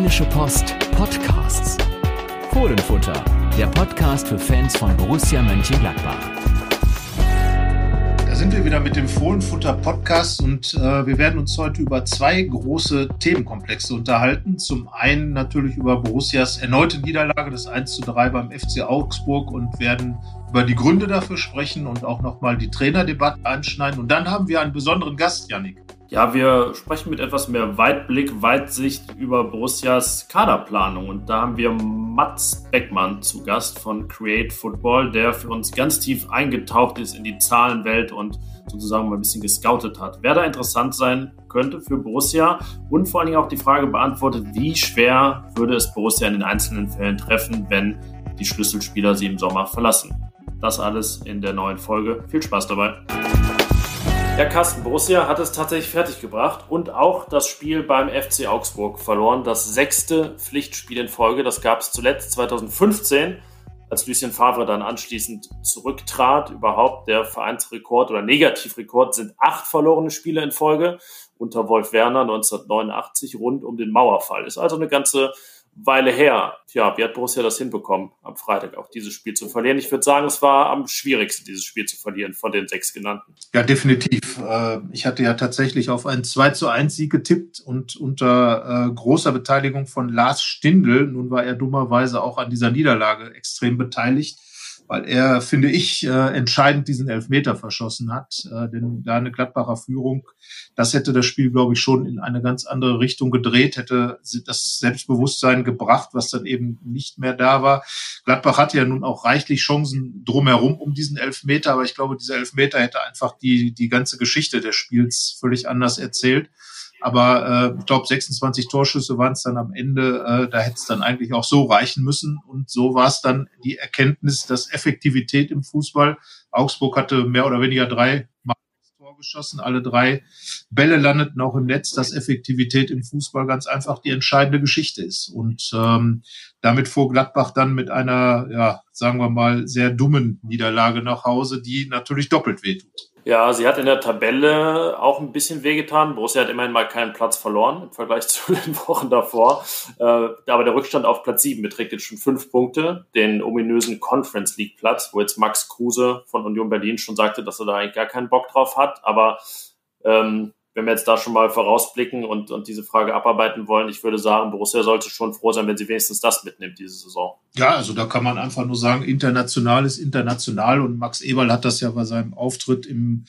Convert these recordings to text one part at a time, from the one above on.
Rheinische Post Podcasts. Fohlenfutter, der Podcast für Fans von Borussia Mönchengladbach. Da sind wir wieder mit dem Fohlenfutter Podcast und äh, wir werden uns heute über zwei große Themenkomplexe unterhalten. Zum einen natürlich über Borussias erneute Niederlage, das 1 zu 3 beim FC Augsburg und werden über die Gründe dafür sprechen und auch nochmal die Trainerdebatte anschneiden. Und dann haben wir einen besonderen Gast, Yannick. Ja, wir sprechen mit etwas mehr Weitblick, Weitsicht über Borussias Kaderplanung. Und da haben wir Mats Beckmann zu Gast von Create Football, der für uns ganz tief eingetaucht ist in die Zahlenwelt und sozusagen mal ein bisschen gescoutet hat. Wer da interessant sein könnte für Borussia und vor allen Dingen auch die Frage beantwortet, wie schwer würde es Borussia in den einzelnen Fällen treffen, wenn die Schlüsselspieler sie im Sommer verlassen. Das alles in der neuen Folge. Viel Spaß dabei. Ja, Carsten, Borussia hat es tatsächlich fertiggebracht und auch das Spiel beim FC Augsburg verloren. Das sechste Pflichtspiel in Folge. Das gab es zuletzt 2015, als Lucien Favre dann anschließend zurücktrat. Überhaupt der Vereinsrekord oder Negativrekord sind acht verlorene Spiele in Folge unter Wolf Werner 1989 rund um den Mauerfall. Ist also eine ganze Weile her. Tja, wie hat Borussia das hinbekommen, am Freitag auch dieses Spiel zu verlieren? Ich würde sagen, es war am schwierigsten, dieses Spiel zu verlieren von den sechs genannten. Ja, definitiv. Äh, ich hatte ja tatsächlich auf einen 2 zu 1 Sieg getippt und unter äh, großer Beteiligung von Lars Stindl. Nun war er dummerweise auch an dieser Niederlage extrem beteiligt weil er, finde ich, äh, entscheidend diesen Elfmeter verschossen hat. Äh, denn da eine Gladbacher Führung, das hätte das Spiel, glaube ich, schon in eine ganz andere Richtung gedreht, hätte das Selbstbewusstsein gebracht, was dann eben nicht mehr da war. Gladbach hatte ja nun auch reichlich Chancen drumherum um diesen Elfmeter, aber ich glaube, dieser Elfmeter hätte einfach die, die ganze Geschichte des Spiels völlig anders erzählt. Aber äh, ich glaube, 26 Torschüsse waren es dann am Ende. Äh, da hätte es dann eigentlich auch so reichen müssen. Und so war es dann die Erkenntnis, dass Effektivität im Fußball, Augsburg hatte mehr oder weniger drei Mal Tor geschossen, alle drei Bälle landeten auch im Netz, dass Effektivität im Fußball ganz einfach die entscheidende Geschichte ist. Und ähm, damit fuhr Gladbach dann mit einer, ja, sagen wir mal, sehr dummen Niederlage nach Hause, die natürlich doppelt wehtut. Ja, sie hat in der Tabelle auch ein bisschen wehgetan. Borussia hat immerhin mal keinen Platz verloren im Vergleich zu den Wochen davor. Äh, aber der Rückstand auf Platz 7 beträgt jetzt schon fünf Punkte, den ominösen Conference League Platz, wo jetzt Max Kruse von Union Berlin schon sagte, dass er da eigentlich gar keinen Bock drauf hat. Aber ähm, wenn wir jetzt da schon mal vorausblicken und, und diese Frage abarbeiten wollen, ich würde sagen, Borussia sollte schon froh sein, wenn sie wenigstens das mitnimmt diese Saison. Ja, also da kann man einfach nur sagen, international ist international und Max Eberl hat das ja bei seinem Auftritt im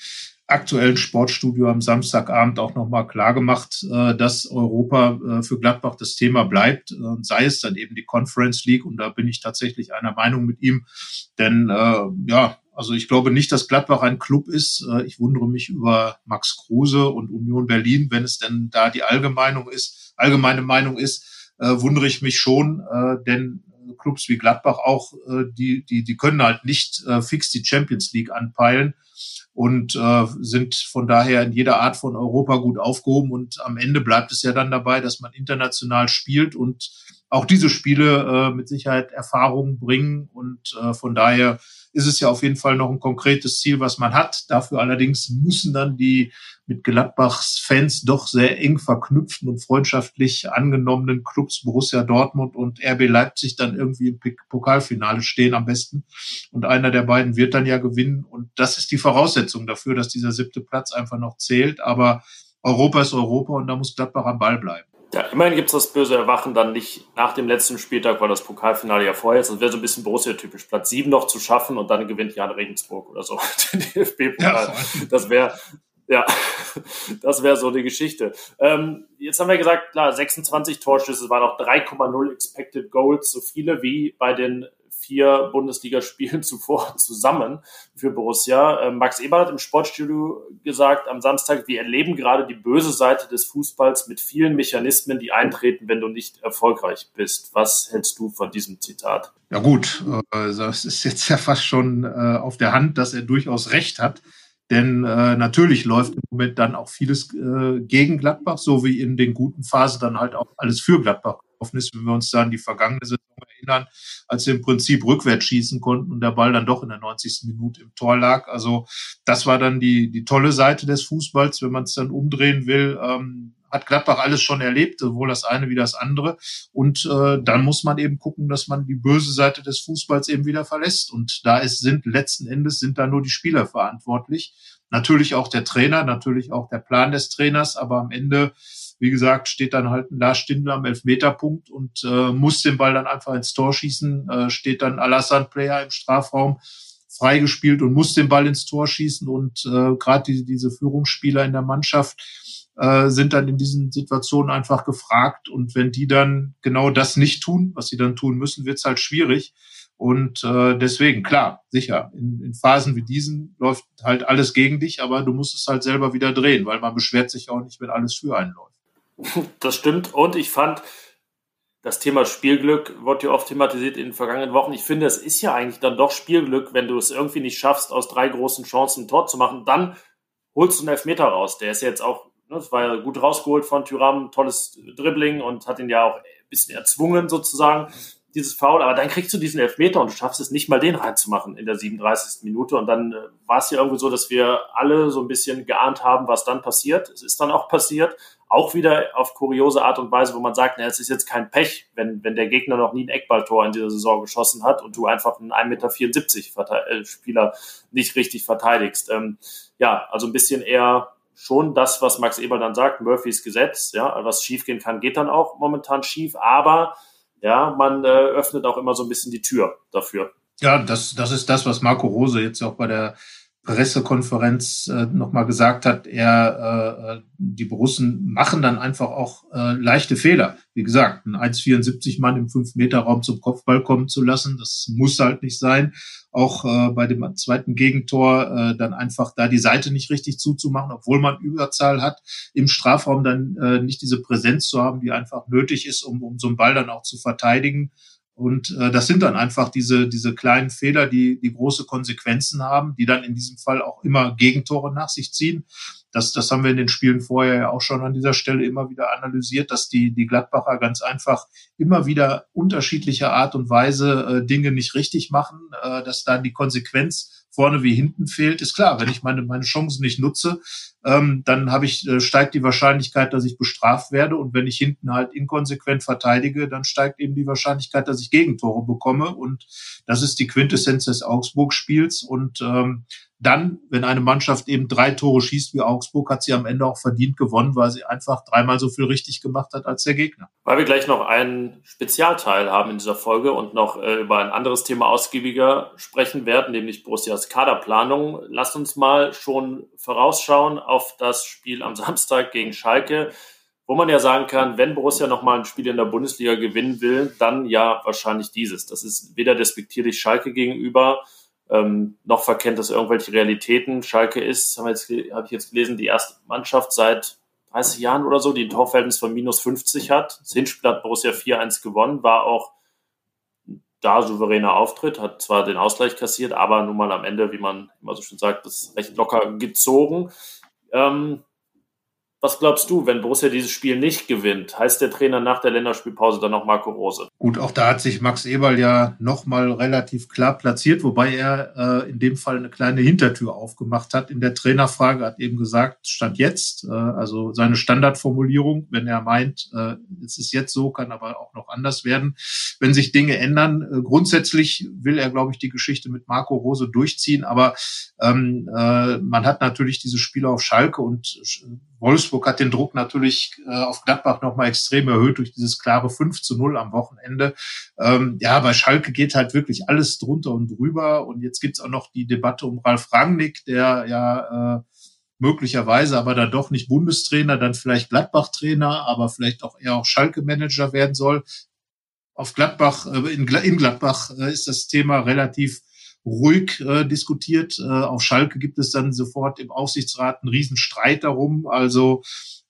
aktuellen Sportstudio am Samstagabend auch nochmal klar gemacht, äh, dass Europa äh, für Gladbach das Thema bleibt, äh, sei es dann eben die Conference League und da bin ich tatsächlich einer Meinung mit ihm, denn ja, also ich glaube nicht, dass Gladbach ein Club ist. Äh, ich wundere mich über Max Kruse und Union Berlin, wenn es denn da die allgemeine ist, allgemeine Meinung ist, äh, wundere ich mich schon, äh, denn Clubs wie Gladbach auch, die, die, die können halt nicht fix die Champions League anpeilen und sind von daher in jeder Art von Europa gut aufgehoben. Und am Ende bleibt es ja dann dabei, dass man international spielt und auch diese Spiele mit Sicherheit Erfahrungen bringen. Und von daher ist es ja auf jeden Fall noch ein konkretes Ziel, was man hat. Dafür allerdings müssen dann die mit Gladbachs Fans doch sehr eng verknüpften und freundschaftlich angenommenen Clubs Borussia Dortmund und RB Leipzig dann irgendwie im Pokalfinale stehen am besten. Und einer der beiden wird dann ja gewinnen. Und das ist die Voraussetzung dafür, dass dieser siebte Platz einfach noch zählt. Aber Europa ist Europa und da muss Gladbach am Ball bleiben. Ja, immerhin gibt es das böse Erwachen dann nicht nach dem letzten Spieltag, weil das Pokalfinale ja vorher ist. Das wäre so ein bisschen Borussia-typisch, Platz 7 noch zu schaffen und dann gewinnt Jan Regensburg oder so den DFB-Pokal. Ja, das wäre ja, das wäre so die Geschichte. Ähm, jetzt haben wir gesagt, klar, 26 Torschüsse, waren auch 3,0 Expected Goals, so viele wie bei den vier Bundesligaspielen zuvor zusammen für Borussia. Ähm, Max Eber hat im Sportstudio gesagt am Samstag, wir erleben gerade die böse Seite des Fußballs mit vielen Mechanismen, die eintreten, wenn du nicht erfolgreich bist. Was hältst du von diesem Zitat? Ja gut, also es ist jetzt ja fast schon äh, auf der Hand, dass er durchaus recht hat. Denn äh, natürlich läuft im Moment dann auch vieles äh, gegen Gladbach, so wie in den guten Phasen dann halt auch alles für Gladbach offen ist, wenn wir uns da an die vergangene Saison erinnern, als wir im Prinzip rückwärts schießen konnten und der Ball dann doch in der 90. Minute im Tor lag. Also das war dann die, die tolle Seite des Fußballs, wenn man es dann umdrehen will. Ähm, hat Gladbach alles schon erlebt, sowohl das eine wie das andere. Und äh, dann muss man eben gucken, dass man die böse Seite des Fußballs eben wieder verlässt. Und da ist, sind letzten Endes sind da nur die Spieler verantwortlich. Natürlich auch der Trainer, natürlich auch der Plan des Trainers, aber am Ende wie gesagt, steht dann halt Lars Stindl am Elfmeterpunkt und äh, muss den Ball dann einfach ins Tor schießen, äh, steht dann Alassane Player im Strafraum freigespielt und muss den Ball ins Tor schießen und äh, gerade die, diese Führungsspieler in der Mannschaft äh, sind dann in diesen Situationen einfach gefragt und wenn die dann genau das nicht tun, was sie dann tun müssen, wird es halt schwierig. Und äh, deswegen, klar, sicher, in, in Phasen wie diesen läuft halt alles gegen dich, aber du musst es halt selber wieder drehen, weil man beschwert sich auch nicht, wenn alles für einen läuft. Das stimmt. Und ich fand, das Thema Spielglück wird ja oft thematisiert in den vergangenen Wochen. Ich finde, es ist ja eigentlich dann doch Spielglück, wenn du es irgendwie nicht schaffst, aus drei großen Chancen ein Tor zu machen. Dann holst du einen Elfmeter raus. Der ist jetzt auch, ne, das war ja gut rausgeholt von Tyram, tolles Dribbling und hat ihn ja auch ein bisschen erzwungen sozusagen dieses Foul, aber dann kriegst du diesen Elfmeter und du schaffst es nicht mal den reinzumachen in der 37. Minute und dann äh, war es ja irgendwie so, dass wir alle so ein bisschen geahnt haben, was dann passiert. Es ist dann auch passiert, auch wieder auf kuriose Art und Weise, wo man sagt, na, es ist jetzt kein Pech, wenn, wenn der Gegner noch nie ein Eckballtor in dieser Saison geschossen hat und du einfach einen 1,74 Meter äh, Spieler nicht richtig verteidigst. Ähm, ja, also ein bisschen eher schon das, was Max Eber dann sagt, Murphys Gesetz, ja, was schiefgehen kann, geht dann auch momentan schief, aber ja, man äh, öffnet auch immer so ein bisschen die Tür dafür. Ja, das, das ist das, was Marco Rose jetzt auch bei der Pressekonferenz äh, nochmal gesagt hat, er, äh, die Borussen machen dann einfach auch äh, leichte Fehler. Wie gesagt, ein 1,74 Mann im 5-Meter-Raum zum Kopfball kommen zu lassen, das muss halt nicht sein. Auch äh, bei dem zweiten Gegentor äh, dann einfach da die Seite nicht richtig zuzumachen, obwohl man Überzahl hat, im Strafraum dann äh, nicht diese Präsenz zu haben, die einfach nötig ist, um, um so einen Ball dann auch zu verteidigen. Und äh, das sind dann einfach diese, diese kleinen Fehler, die, die große Konsequenzen haben, die dann in diesem Fall auch immer Gegentore nach sich ziehen. Das, das haben wir in den Spielen vorher ja auch schon an dieser Stelle immer wieder analysiert, dass die, die Gladbacher ganz einfach immer wieder unterschiedlicher Art und Weise äh, Dinge nicht richtig machen, äh, dass da die Konsequenz vorne wie hinten fehlt, ist klar, wenn ich meine, meine Chancen nicht nutze, ähm, dann habe ich, äh, steigt die Wahrscheinlichkeit, dass ich bestraft werde. Und wenn ich hinten halt inkonsequent verteidige, dann steigt eben die Wahrscheinlichkeit, dass ich Gegentore bekomme. Und das ist die Quintessenz des Augsburg-Spiels. Und ähm, dann, wenn eine Mannschaft eben drei Tore schießt wie Augsburg, hat sie am Ende auch verdient gewonnen, weil sie einfach dreimal so viel richtig gemacht hat als der Gegner. Weil wir gleich noch einen Spezialteil haben in dieser Folge und noch äh, über ein anderes Thema ausgiebiger sprechen werden, nämlich Borussias Kaderplanung. Lasst uns mal schon vorausschauen auf das Spiel am Samstag gegen Schalke, wo man ja sagen kann, wenn Borussia nochmal ein Spiel in der Bundesliga gewinnen will, dann ja wahrscheinlich dieses. Das ist weder despektierlich Schalke gegenüber, ähm, noch verkennt das irgendwelche Realitäten. Schalke ist, habe hab ich jetzt gelesen, die erste Mannschaft seit 30 Jahren oder so, die ein Torverhältnis von minus 50 hat. Das Hinspiel hat Borussia 4-1 gewonnen, war auch da souveräner Auftritt, hat zwar den Ausgleich kassiert, aber nun mal am Ende, wie man immer so schön sagt, das recht locker gezogen. Ähm, was glaubst du, wenn Borussia dieses Spiel nicht gewinnt? Heißt der Trainer nach der Länderspielpause dann noch Marco Rose? Gut, auch da hat sich Max Eberl ja nochmal relativ klar platziert, wobei er äh, in dem Fall eine kleine Hintertür aufgemacht hat. In der Trainerfrage hat eben gesagt, Stand jetzt, äh, also seine Standardformulierung, wenn er meint, äh, es ist jetzt so, kann aber auch noch anders werden, wenn sich Dinge ändern. Äh, grundsätzlich will er, glaube ich, die Geschichte mit Marco Rose durchziehen, aber ähm, äh, man hat natürlich diese Spiele auf Schalke und äh, Wolfsburg hat den Druck natürlich äh, auf Gladbach nochmal extrem erhöht durch dieses klare 5 zu 0 am Wochenende. Ähm, ja, bei Schalke geht halt wirklich alles drunter und drüber. Und jetzt gibt's auch noch die Debatte um Ralf Rangnick, der ja äh, möglicherweise aber dann doch nicht Bundestrainer, dann vielleicht Gladbach-Trainer, aber vielleicht auch eher auch Schalke-Manager werden soll. Auf Gladbach, äh, in, in Gladbach äh, ist das Thema relativ ruhig äh, diskutiert. Äh, auf Schalke gibt es dann sofort im Aufsichtsrat einen Riesenstreit darum. Also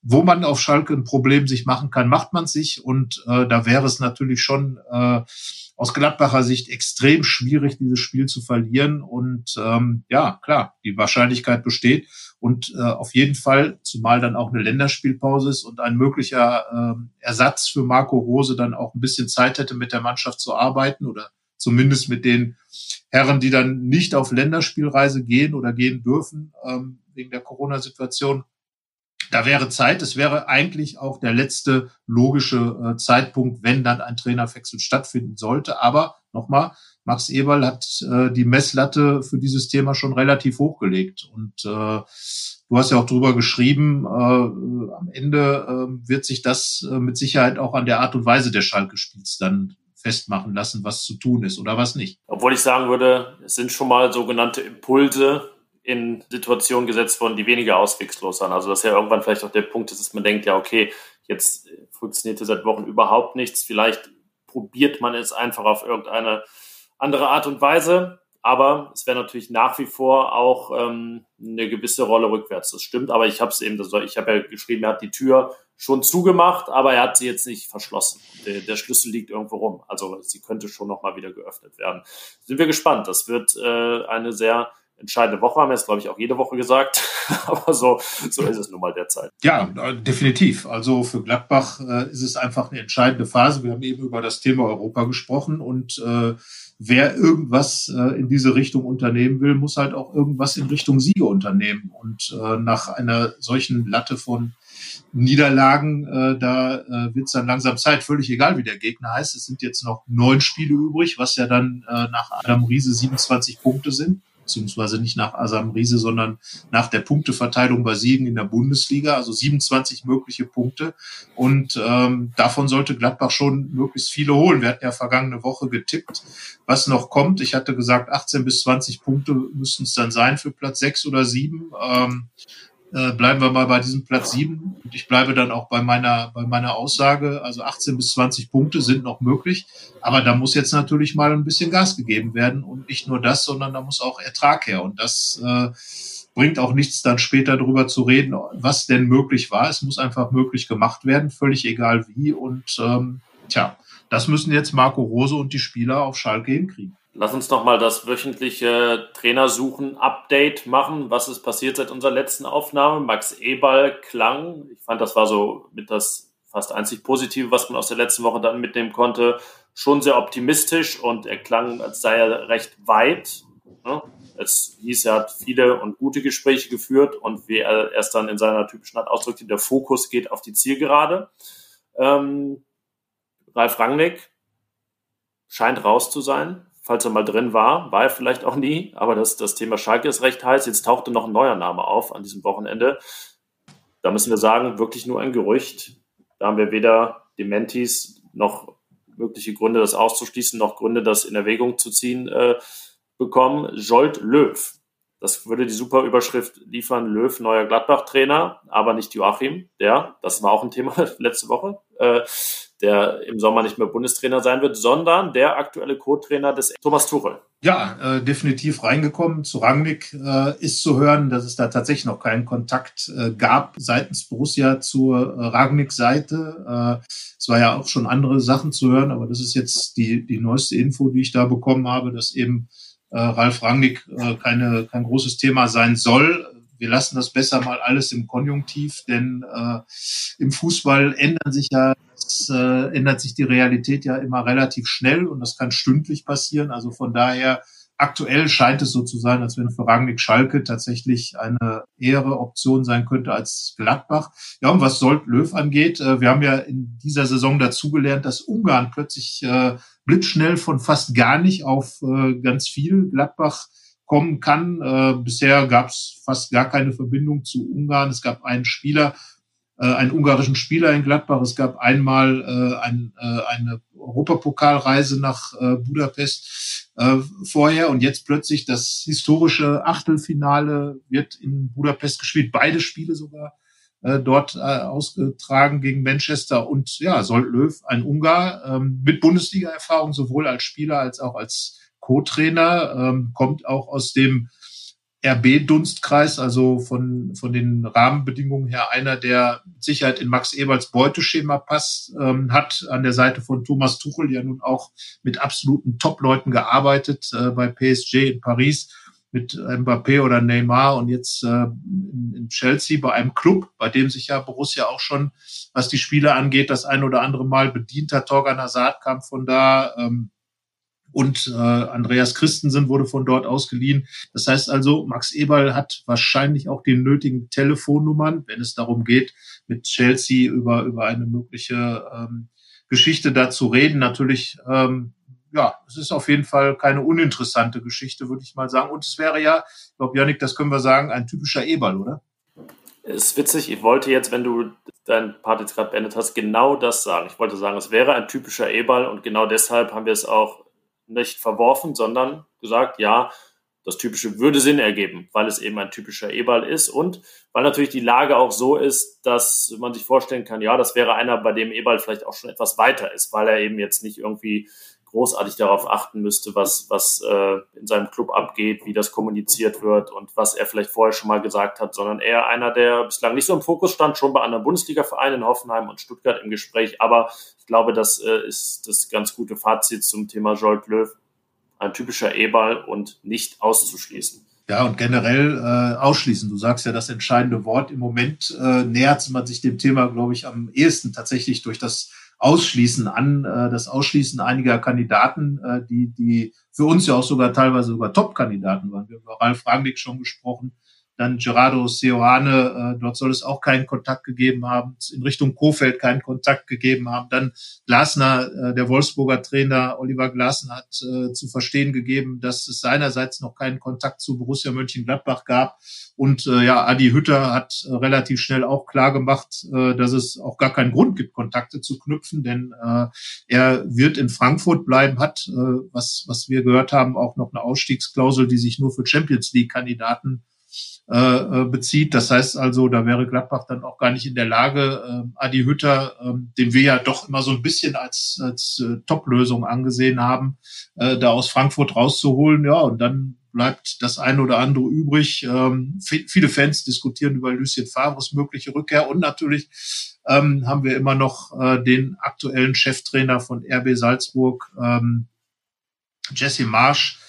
wo man auf Schalke ein Problem sich machen kann, macht man sich. Und äh, da wäre es natürlich schon äh, aus Gladbacher Sicht extrem schwierig, dieses Spiel zu verlieren. Und ähm, ja, klar, die Wahrscheinlichkeit besteht. Und äh, auf jeden Fall, zumal dann auch eine Länderspielpause ist und ein möglicher äh, Ersatz für Marco Rose dann auch ein bisschen Zeit hätte, mit der Mannschaft zu arbeiten oder zumindest mit den Herren, die dann nicht auf Länderspielreise gehen oder gehen dürfen ähm, wegen der Corona-Situation, da wäre Zeit. Es wäre eigentlich auch der letzte logische äh, Zeitpunkt, wenn dann ein Trainerwechsel stattfinden sollte. Aber nochmal, Max Eberl hat äh, die Messlatte für dieses Thema schon relativ hochgelegt. Und äh, du hast ja auch drüber geschrieben, äh, am Ende äh, wird sich das äh, mit Sicherheit auch an der Art und Weise des Schalke-Spiels dann festmachen lassen, was zu tun ist oder was nicht. Obwohl ich sagen würde, es sind schon mal sogenannte Impulse in Situationen gesetzt worden, die weniger auswegslos sind. Also dass ja irgendwann vielleicht auch der Punkt ist, dass man denkt, ja, okay, jetzt funktioniert hier seit Wochen überhaupt nichts. Vielleicht probiert man es einfach auf irgendeine andere Art und Weise. Aber es wäre natürlich nach wie vor auch ähm, eine gewisse Rolle rückwärts. Das stimmt, aber ich habe es eben, ich habe ja geschrieben, er hat die Tür schon zugemacht, aber er hat sie jetzt nicht verschlossen. Der, der Schlüssel liegt irgendwo rum. Also sie könnte schon nochmal wieder geöffnet werden. Sind wir gespannt. Das wird äh, eine sehr entscheidende Woche, haben wir es, glaube ich, auch jede Woche gesagt. Aber so, so ist es nun mal derzeit. Ja, definitiv. Also für Gladbach äh, ist es einfach eine entscheidende Phase. Wir haben eben über das Thema Europa gesprochen und äh, wer irgendwas äh, in diese Richtung unternehmen will, muss halt auch irgendwas in Richtung Siege unternehmen. Und äh, nach einer solchen Latte von Niederlagen, äh, da äh, wird es dann langsam Zeit, völlig egal, wie der Gegner heißt. Es sind jetzt noch neun Spiele übrig, was ja dann äh, nach Adam Riese 27 Punkte sind beziehungsweise nicht nach Asam Riese, sondern nach der Punkteverteilung bei Siegen in der Bundesliga, also 27 mögliche Punkte. Und ähm, davon sollte Gladbach schon möglichst viele holen. Wir hatten ja vergangene Woche getippt, was noch kommt. Ich hatte gesagt, 18 bis 20 Punkte müssten es dann sein für Platz 6 oder 7. Ähm, äh, bleiben wir mal bei diesem Platz 7 und ich bleibe dann auch bei meiner, bei meiner Aussage, also 18 bis 20 Punkte sind noch möglich, aber da muss jetzt natürlich mal ein bisschen Gas gegeben werden. Und nicht nur das, sondern da muss auch Ertrag her. Und das äh, bringt auch nichts dann später darüber zu reden, was denn möglich war. Es muss einfach möglich gemacht werden, völlig egal wie. Und ähm, tja, das müssen jetzt Marco Rose und die Spieler auf Schalke hinkriegen. Lass uns noch mal das wöchentliche Trainersuchen-Update machen. Was ist passiert seit unserer letzten Aufnahme? Max Eberl klang, ich fand, das war so mit das fast einzig Positive, was man aus der letzten Woche dann mitnehmen konnte, schon sehr optimistisch und er klang, als sei er recht weit. Es hieß, er hat viele und gute Gespräche geführt und wie er erst dann in seiner typischen Art ausdrückte, der Fokus geht auf die Zielgerade. Ähm, Ralf Rangnick scheint raus zu sein falls er mal drin war, war er vielleicht auch nie, aber das, das Thema Schalke ist recht heiß. Jetzt tauchte noch ein neuer Name auf an diesem Wochenende. Da müssen wir sagen, wirklich nur ein Gerücht. Da haben wir weder Dementis noch mögliche Gründe, das auszuschließen, noch Gründe, das in Erwägung zu ziehen äh, bekommen. Jolt Löw. Das würde die super Überschrift liefern, Löw, neuer Gladbach-Trainer, aber nicht Joachim, der, das war auch ein Thema letzte Woche, äh, der im Sommer nicht mehr Bundestrainer sein wird, sondern der aktuelle Co-Trainer des Thomas Tuchel. Ja, äh, definitiv reingekommen. Zu Rangnick äh, ist zu hören, dass es da tatsächlich noch keinen Kontakt äh, gab seitens Borussia zur äh, Rangnick-Seite. Äh, es war ja auch schon andere Sachen zu hören, aber das ist jetzt die, die neueste Info, die ich da bekommen habe, dass eben äh, Ralf Rangnick äh, keine, kein großes Thema sein soll wir lassen das besser mal alles im Konjunktiv, denn äh, im Fußball ändern sich ja, es, äh, ändert sich die Realität ja immer relativ schnell und das kann stündlich passieren. Also von daher aktuell scheint es so zu sein, als wenn für Rangnick Schalke tatsächlich eine ehere Option sein könnte als Gladbach. Ja, und was Sold Löw angeht, äh, wir haben ja in dieser Saison dazugelernt, dass Ungarn plötzlich äh, blitzschnell von fast gar nicht auf äh, ganz viel Gladbach kommen kann. Äh, bisher gab es fast gar keine Verbindung zu Ungarn. Es gab einen Spieler, einen ungarischen Spieler in Gladbach. Es gab einmal äh, ein, äh, eine Europapokalreise nach äh, Budapest äh, vorher und jetzt plötzlich das historische Achtelfinale wird in Budapest gespielt. Beide Spiele sogar äh, dort äh, ausgetragen gegen Manchester und ja, Sold Löw, ein Ungar ähm, mit Bundesliga-Erfahrung sowohl als Spieler als auch als Co-Trainer, ähm, kommt auch aus dem RB-Dunstkreis, also von, von den Rahmenbedingungen her einer, der mit Sicherheit in Max Eberls Beuteschema passt, ähm, hat an der Seite von Thomas Tuchel ja nun auch mit absoluten Top-Leuten gearbeitet, äh, bei PSG in Paris mit Mbappé oder Neymar und jetzt äh, in, Chelsea bei einem Club, bei dem sich ja Borussia auch schon, was die Spiele angeht, das ein oder andere Mal bedient hat. Torgan Hazard kam von da, ähm, und äh, Andreas Christensen wurde von dort ausgeliehen. Das heißt also, Max Eberl hat wahrscheinlich auch die nötigen Telefonnummern, wenn es darum geht, mit Chelsea über, über eine mögliche ähm, Geschichte da zu reden. Natürlich, ähm, ja, es ist auf jeden Fall keine uninteressante Geschichte, würde ich mal sagen. Und es wäre ja, ich glaube, Janik, das können wir sagen, ein typischer Eberl, oder? Es ist witzig, ich wollte jetzt, wenn du dein Part jetzt gerade beendet hast, genau das sagen. Ich wollte sagen, es wäre ein typischer E-Ball und genau deshalb haben wir es auch nicht verworfen, sondern gesagt, ja, das Typische würde Sinn ergeben, weil es eben ein typischer E-Ball ist und weil natürlich die Lage auch so ist, dass man sich vorstellen kann, ja, das wäre einer, bei dem E-Ball vielleicht auch schon etwas weiter ist, weil er eben jetzt nicht irgendwie großartig darauf achten müsste, was, was äh, in seinem Club abgeht, wie das kommuniziert wird und was er vielleicht vorher schon mal gesagt hat, sondern eher einer, der bislang nicht so im Fokus stand, schon bei anderen Bundesliga-Vereinen in Hoffenheim und Stuttgart im Gespräch. Aber ich glaube, das äh, ist das ganz gute Fazit zum Thema Jolt Löw. Ein typischer E-Ball und nicht auszuschließen. Ja, und generell äh, ausschließen. Du sagst ja das entscheidende Wort. Im Moment äh, nähert man sich dem Thema, glaube ich, am ehesten tatsächlich durch das Ausschließen an, äh, das Ausschließen einiger Kandidaten, äh, die, die für uns ja auch sogar teilweise sogar Top-Kandidaten waren. Wir haben über Ralf Rangnick schon gesprochen, dann Gerardo Seoane, äh, dort soll es auch keinen Kontakt gegeben haben, in Richtung Kofeld keinen Kontakt gegeben haben. Dann Glasner, äh, der Wolfsburger Trainer Oliver Glasner hat äh, zu verstehen gegeben, dass es seinerseits noch keinen Kontakt zu Borussia Mönchengladbach gab. Und äh, ja, Adi Hütter hat äh, relativ schnell auch klar gemacht, äh, dass es auch gar keinen Grund gibt, Kontakte zu knüpfen, denn äh, er wird in Frankfurt bleiben, hat, äh, was, was wir gehört haben, auch noch eine Ausstiegsklausel, die sich nur für Champions League-Kandidaten äh, äh, bezieht. Das heißt also, da wäre Gladbach dann auch gar nicht in der Lage, äh, Adi Hütter, äh, den wir ja doch immer so ein bisschen als, als äh, Top-Lösung angesehen haben, äh, da aus Frankfurt rauszuholen. Ja, und dann bleibt das eine oder andere übrig. Ähm, viele Fans diskutieren über Lucien Favres mögliche Rückkehr und natürlich ähm, haben wir immer noch äh, den aktuellen Cheftrainer von RB Salzburg, ähm, Jesse Marsch,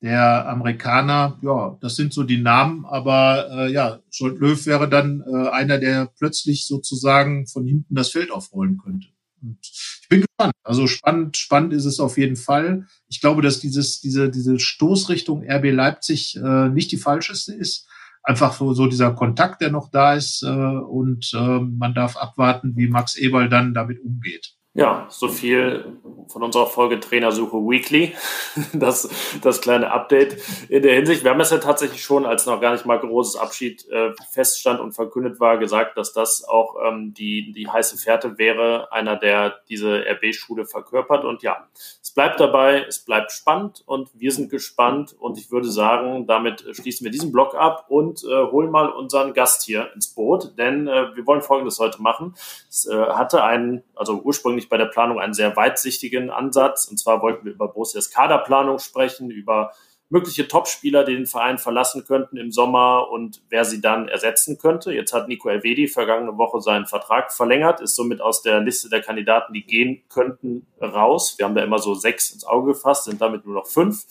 der Amerikaner, ja, das sind so die Namen, aber äh, ja, Scholt Löw wäre dann äh, einer, der plötzlich sozusagen von hinten das Feld aufrollen könnte. Und ich bin gespannt. Also spannend, spannend ist es auf jeden Fall. Ich glaube, dass dieses, diese, diese Stoßrichtung RB Leipzig äh, nicht die falscheste ist. Einfach so, so dieser Kontakt, der noch da ist, äh, und äh, man darf abwarten, wie Max Eberl dann damit umgeht. Ja, so viel von unserer Folge Trainersuche Weekly. Das, das kleine Update in der Hinsicht. Wir haben es ja tatsächlich schon, als noch gar nicht mal großes Abschied äh, feststand und verkündet war, gesagt, dass das auch ähm, die, die heiße Fährte wäre, einer, der diese RB-Schule verkörpert. Und ja, es bleibt dabei, es bleibt spannend und wir sind gespannt. Und ich würde sagen, damit schließen wir diesen Blog ab und äh, holen mal unseren Gast hier ins Boot, denn äh, wir wollen Folgendes heute machen. Es äh, hatte einen, also ursprünglich bei der Planung einen sehr weitsichtigen Ansatz. Und zwar wollten wir über Borussias Kaderplanung sprechen, über mögliche Topspieler, die den Verein verlassen könnten im Sommer und wer sie dann ersetzen könnte. Jetzt hat Nico Elvedi vergangene Woche seinen Vertrag verlängert, ist somit aus der Liste der Kandidaten, die gehen könnten, raus. Wir haben da immer so sechs ins Auge gefasst, sind damit nur noch fünf.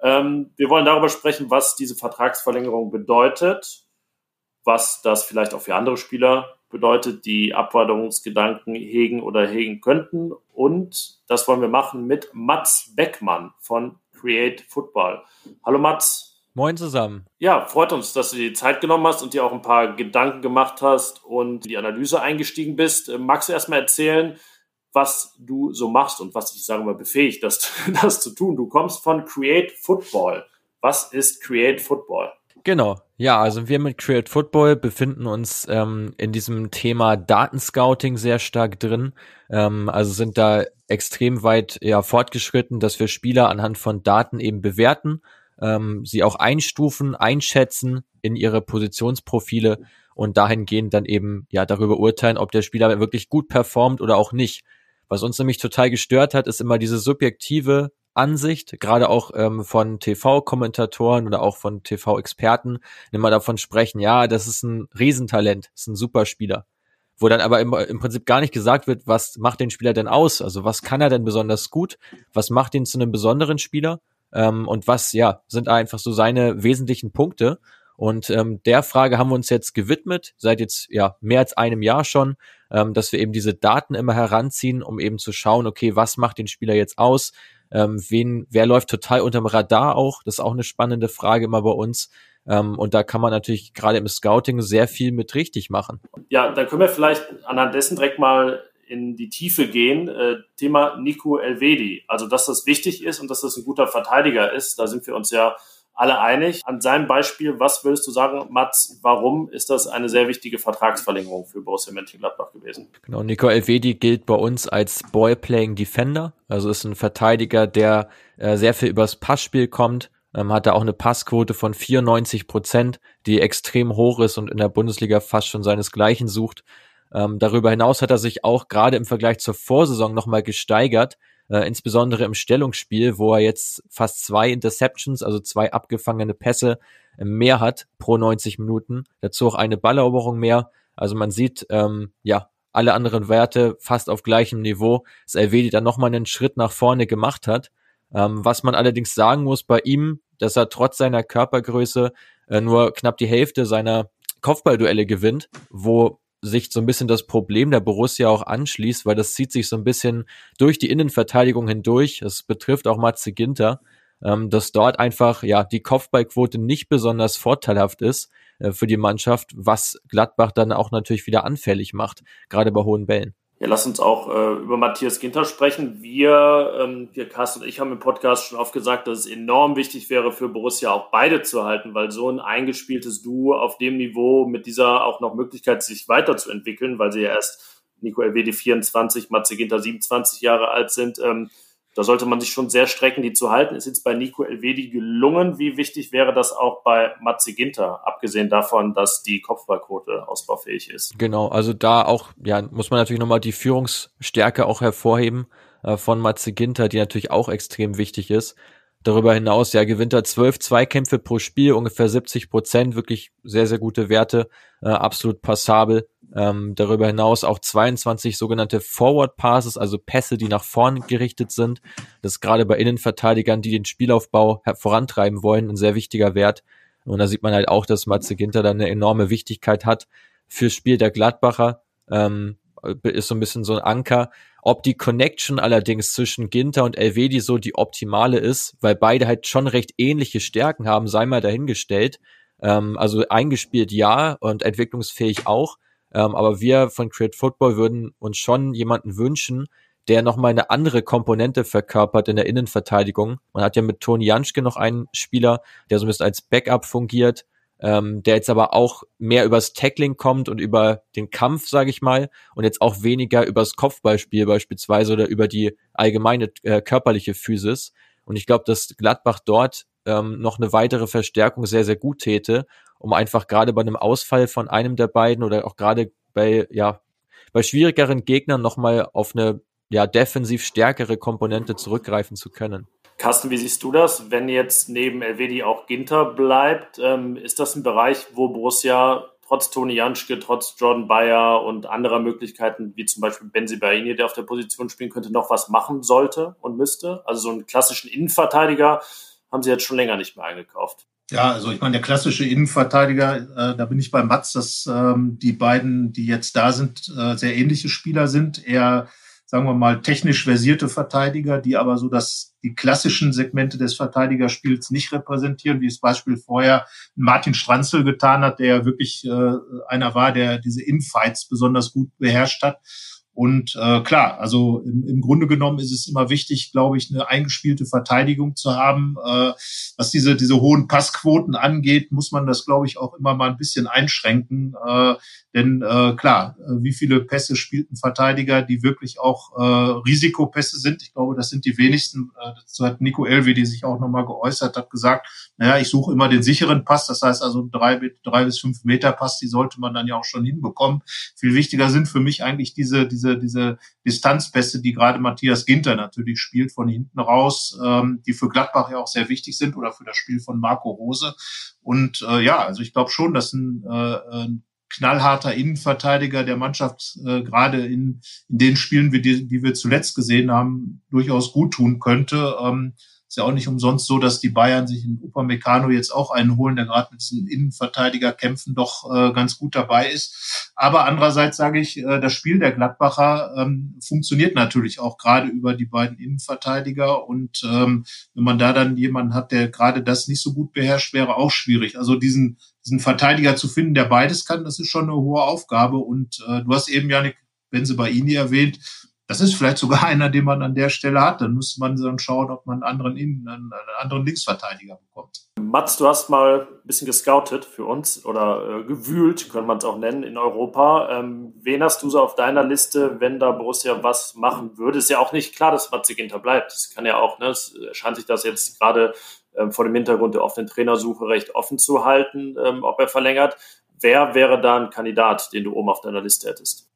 Ähm, wir wollen darüber sprechen, was diese Vertragsverlängerung bedeutet, was das vielleicht auch für andere Spieler bedeutet, die Abwanderungsgedanken hegen oder hegen könnten. Und das wollen wir machen mit Mats Beckmann von Create Football. Hallo Mats. Moin zusammen. Ja, freut uns, dass du dir die Zeit genommen hast und dir auch ein paar Gedanken gemacht hast und die Analyse eingestiegen bist. Äh, magst du erstmal erzählen, was du so machst und was dich, sagen wir, befähigt, das, das zu tun? Du kommst von Create Football. Was ist Create Football? Genau. Ja, also wir mit Create Football befinden uns ähm, in diesem Thema Datenscouting sehr stark drin. Ähm, also sind da extrem weit ja fortgeschritten, dass wir Spieler anhand von Daten eben bewerten, ähm, sie auch einstufen, einschätzen in ihre Positionsprofile und dahingehend dann eben ja darüber urteilen, ob der Spieler wirklich gut performt oder auch nicht. Was uns nämlich total gestört hat, ist immer diese subjektive Ansicht, gerade auch ähm, von TV-Kommentatoren oder auch von TV-Experten, immer davon sprechen, ja, das ist ein Riesentalent, ist ein Superspieler. Wo dann aber im, im Prinzip gar nicht gesagt wird, was macht den Spieler denn aus? Also was kann er denn besonders gut? Was macht ihn zu einem besonderen Spieler? Ähm, und was, ja, sind einfach so seine wesentlichen Punkte? Und ähm, der Frage haben wir uns jetzt gewidmet, seit jetzt ja mehr als einem Jahr schon, ähm, dass wir eben diese Daten immer heranziehen, um eben zu schauen, okay, was macht den Spieler jetzt aus? Ähm, wen, wer läuft total unterm Radar auch? Das ist auch eine spannende Frage immer bei uns. Ähm, und da kann man natürlich gerade im Scouting sehr viel mit richtig machen. Ja, dann können wir vielleicht anhand dessen direkt mal in die Tiefe gehen. Äh, Thema Nico Elvedi. Also, dass das wichtig ist und dass das ein guter Verteidiger ist, da sind wir uns ja alle einig. An seinem Beispiel, was würdest du sagen, Mats, warum ist das eine sehr wichtige Vertragsverlängerung für Borussia Mönchengladbach gewesen? Genau, Nico Elvedi gilt bei uns als Ball-Playing Defender, also ist ein Verteidiger, der äh, sehr viel übers Passspiel kommt, ähm, hat da auch eine Passquote von 94 Prozent, die extrem hoch ist und in der Bundesliga fast schon seinesgleichen sucht. Ähm, darüber hinaus hat er sich auch gerade im Vergleich zur Vorsaison nochmal gesteigert äh, insbesondere im Stellungsspiel, wo er jetzt fast zwei Interceptions, also zwei abgefangene Pässe äh, mehr hat pro 90 Minuten. Dazu auch eine Balleroberung mehr. Also man sieht, ähm, ja, alle anderen Werte fast auf gleichem Niveau, dass Elvedi dann nochmal einen Schritt nach vorne gemacht hat. Ähm, was man allerdings sagen muss bei ihm, dass er trotz seiner Körpergröße äh, nur knapp die Hälfte seiner Kopfballduelle gewinnt, wo sich so ein bisschen das Problem der Borussia auch anschließt, weil das zieht sich so ein bisschen durch die Innenverteidigung hindurch. Es betrifft auch Matze Ginter, ähm, dass dort einfach ja die Kopfballquote nicht besonders vorteilhaft ist äh, für die Mannschaft, was Gladbach dann auch natürlich wieder anfällig macht, gerade bei hohen Bällen. Ja, lass uns auch äh, über Matthias Ginter sprechen. Wir, ähm, wir, Carsten und ich haben im Podcast schon oft gesagt, dass es enorm wichtig wäre für Borussia auch beide zu halten, weil so ein eingespieltes Duo auf dem Niveau mit dieser auch noch Möglichkeit, sich weiterzuentwickeln, weil sie ja erst Nico Elvedi 24, Matze Ginter 27 Jahre alt sind, ähm, da sollte man sich schon sehr strecken, die zu halten. Ist jetzt bei Nico Elvedi gelungen. Wie wichtig wäre das auch bei Matze Ginter, abgesehen davon, dass die Kopfballquote ausbaufähig ist? Genau, also da auch, ja, muss man natürlich nochmal die Führungsstärke auch hervorheben äh, von Matze Ginter, die natürlich auch extrem wichtig ist. Darüber hinaus, ja, gewinnt er zwölf Zweikämpfe pro Spiel, ungefähr 70 Prozent, wirklich sehr, sehr gute Werte, äh, absolut passabel. Ähm, darüber hinaus auch 22 sogenannte Forward Passes, also Pässe, die nach vorn gerichtet sind. Das ist gerade bei Innenverteidigern, die den Spielaufbau vorantreiben wollen, ein sehr wichtiger Wert. Und da sieht man halt auch, dass Matze Ginter da eine enorme Wichtigkeit hat fürs Spiel der Gladbacher. Ähm, ist so ein bisschen so ein Anker. Ob die Connection allerdings zwischen Ginter und Elvedi so die optimale ist, weil beide halt schon recht ähnliche Stärken haben, sei mal dahingestellt. Ähm, also eingespielt ja und entwicklungsfähig auch. Ähm, aber wir von Create Football würden uns schon jemanden wünschen, der nochmal eine andere Komponente verkörpert in der Innenverteidigung. Man hat ja mit Toni Janschke noch einen Spieler, der so ein bisschen als Backup fungiert, ähm, der jetzt aber auch mehr übers Tackling kommt und über den Kampf, sage ich mal, und jetzt auch weniger übers Kopfballspiel beispielsweise oder über die allgemeine äh, körperliche Physis. Und ich glaube, dass Gladbach dort ähm, noch eine weitere Verstärkung sehr, sehr gut täte, um einfach gerade bei einem Ausfall von einem der beiden oder auch gerade bei, ja, bei schwierigeren Gegnern nochmal auf eine ja, defensiv stärkere Komponente zurückgreifen zu können. Carsten, wie siehst du das? Wenn jetzt neben Elvedi auch Ginter bleibt, ähm, ist das ein Bereich, wo Borussia trotz Toni Janschke, trotz Jordan Bayer und anderer Möglichkeiten, wie zum Beispiel Benzi Baini, der auf der Position spielen könnte, noch was machen sollte und müsste? Also so einen klassischen Innenverteidiger haben sie jetzt schon länger nicht mehr eingekauft. Ja, also ich meine, der klassische Innenverteidiger, äh, da bin ich bei Mats, dass ähm, die beiden, die jetzt da sind, äh, sehr ähnliche Spieler sind. Eher sagen wir mal, technisch versierte Verteidiger, die aber so das, die klassischen Segmente des Verteidigerspiels nicht repräsentieren, wie es Beispiel vorher Martin Stranzel getan hat, der ja wirklich äh, einer war, der diese Infights besonders gut beherrscht hat. Und äh, klar, also im, im Grunde genommen ist es immer wichtig, glaube ich, eine eingespielte Verteidigung zu haben. Äh, was diese, diese hohen Passquoten angeht, muss man das, glaube ich, auch immer mal ein bisschen einschränken. Äh, denn äh, klar, äh, wie viele Pässe spielten Verteidiger, die wirklich auch äh, Risikopässe sind? Ich glaube, das sind die wenigsten. Äh, dazu hat Nico Elvi, die sich auch nochmal geäußert hat, gesagt, naja, ich suche immer den sicheren Pass. Das heißt also drei, drei bis fünf Meter Pass, die sollte man dann ja auch schon hinbekommen. Viel wichtiger sind für mich eigentlich diese, diese, diese Distanzpässe, die gerade Matthias Ginter natürlich spielt von hinten raus, ähm, die für Gladbach ja auch sehr wichtig sind oder für das Spiel von Marco Rose. Und äh, ja, also ich glaube schon, dass ein, äh, ein knallharter Innenverteidiger der Mannschaft äh, gerade in, in den Spielen, wie die, die wir zuletzt gesehen haben, durchaus gut tun könnte. Ähm, Ist ja auch nicht umsonst so, dass die Bayern sich in Upamecano jetzt auch einen holen, der gerade mit diesen Innenverteidigerkämpfen doch äh, ganz gut dabei ist. Aber andererseits sage ich, äh, das Spiel der Gladbacher ähm, funktioniert natürlich auch gerade über die beiden Innenverteidiger. Und ähm, wenn man da dann jemanden hat, der gerade das nicht so gut beherrscht, wäre auch schwierig. Also diesen, diesen Verteidiger zu finden, der beides kann, das ist schon eine hohe Aufgabe. Und äh, du hast eben, Janik Benzebaini erwähnt. Das ist vielleicht sogar einer, den man an der Stelle hat. Dann müsste man dann schauen, ob man einen anderen, Innen-, einen anderen Linksverteidiger bekommt. Mats, du hast mal ein bisschen gescoutet für uns oder äh, gewühlt, könnte man es auch nennen, in Europa. Ähm, wen hast du so auf deiner Liste, wenn da Borussia was machen würde? Ist ja auch nicht klar, dass Matze Ginter bleibt. Es kann ja auch, ne, es scheint sich das jetzt gerade ähm, vor dem Hintergrund der offenen Trainersuche recht offen zu halten, ähm, ob er verlängert. Wer wäre da ein Kandidat, den du oben auf deiner Liste hättest?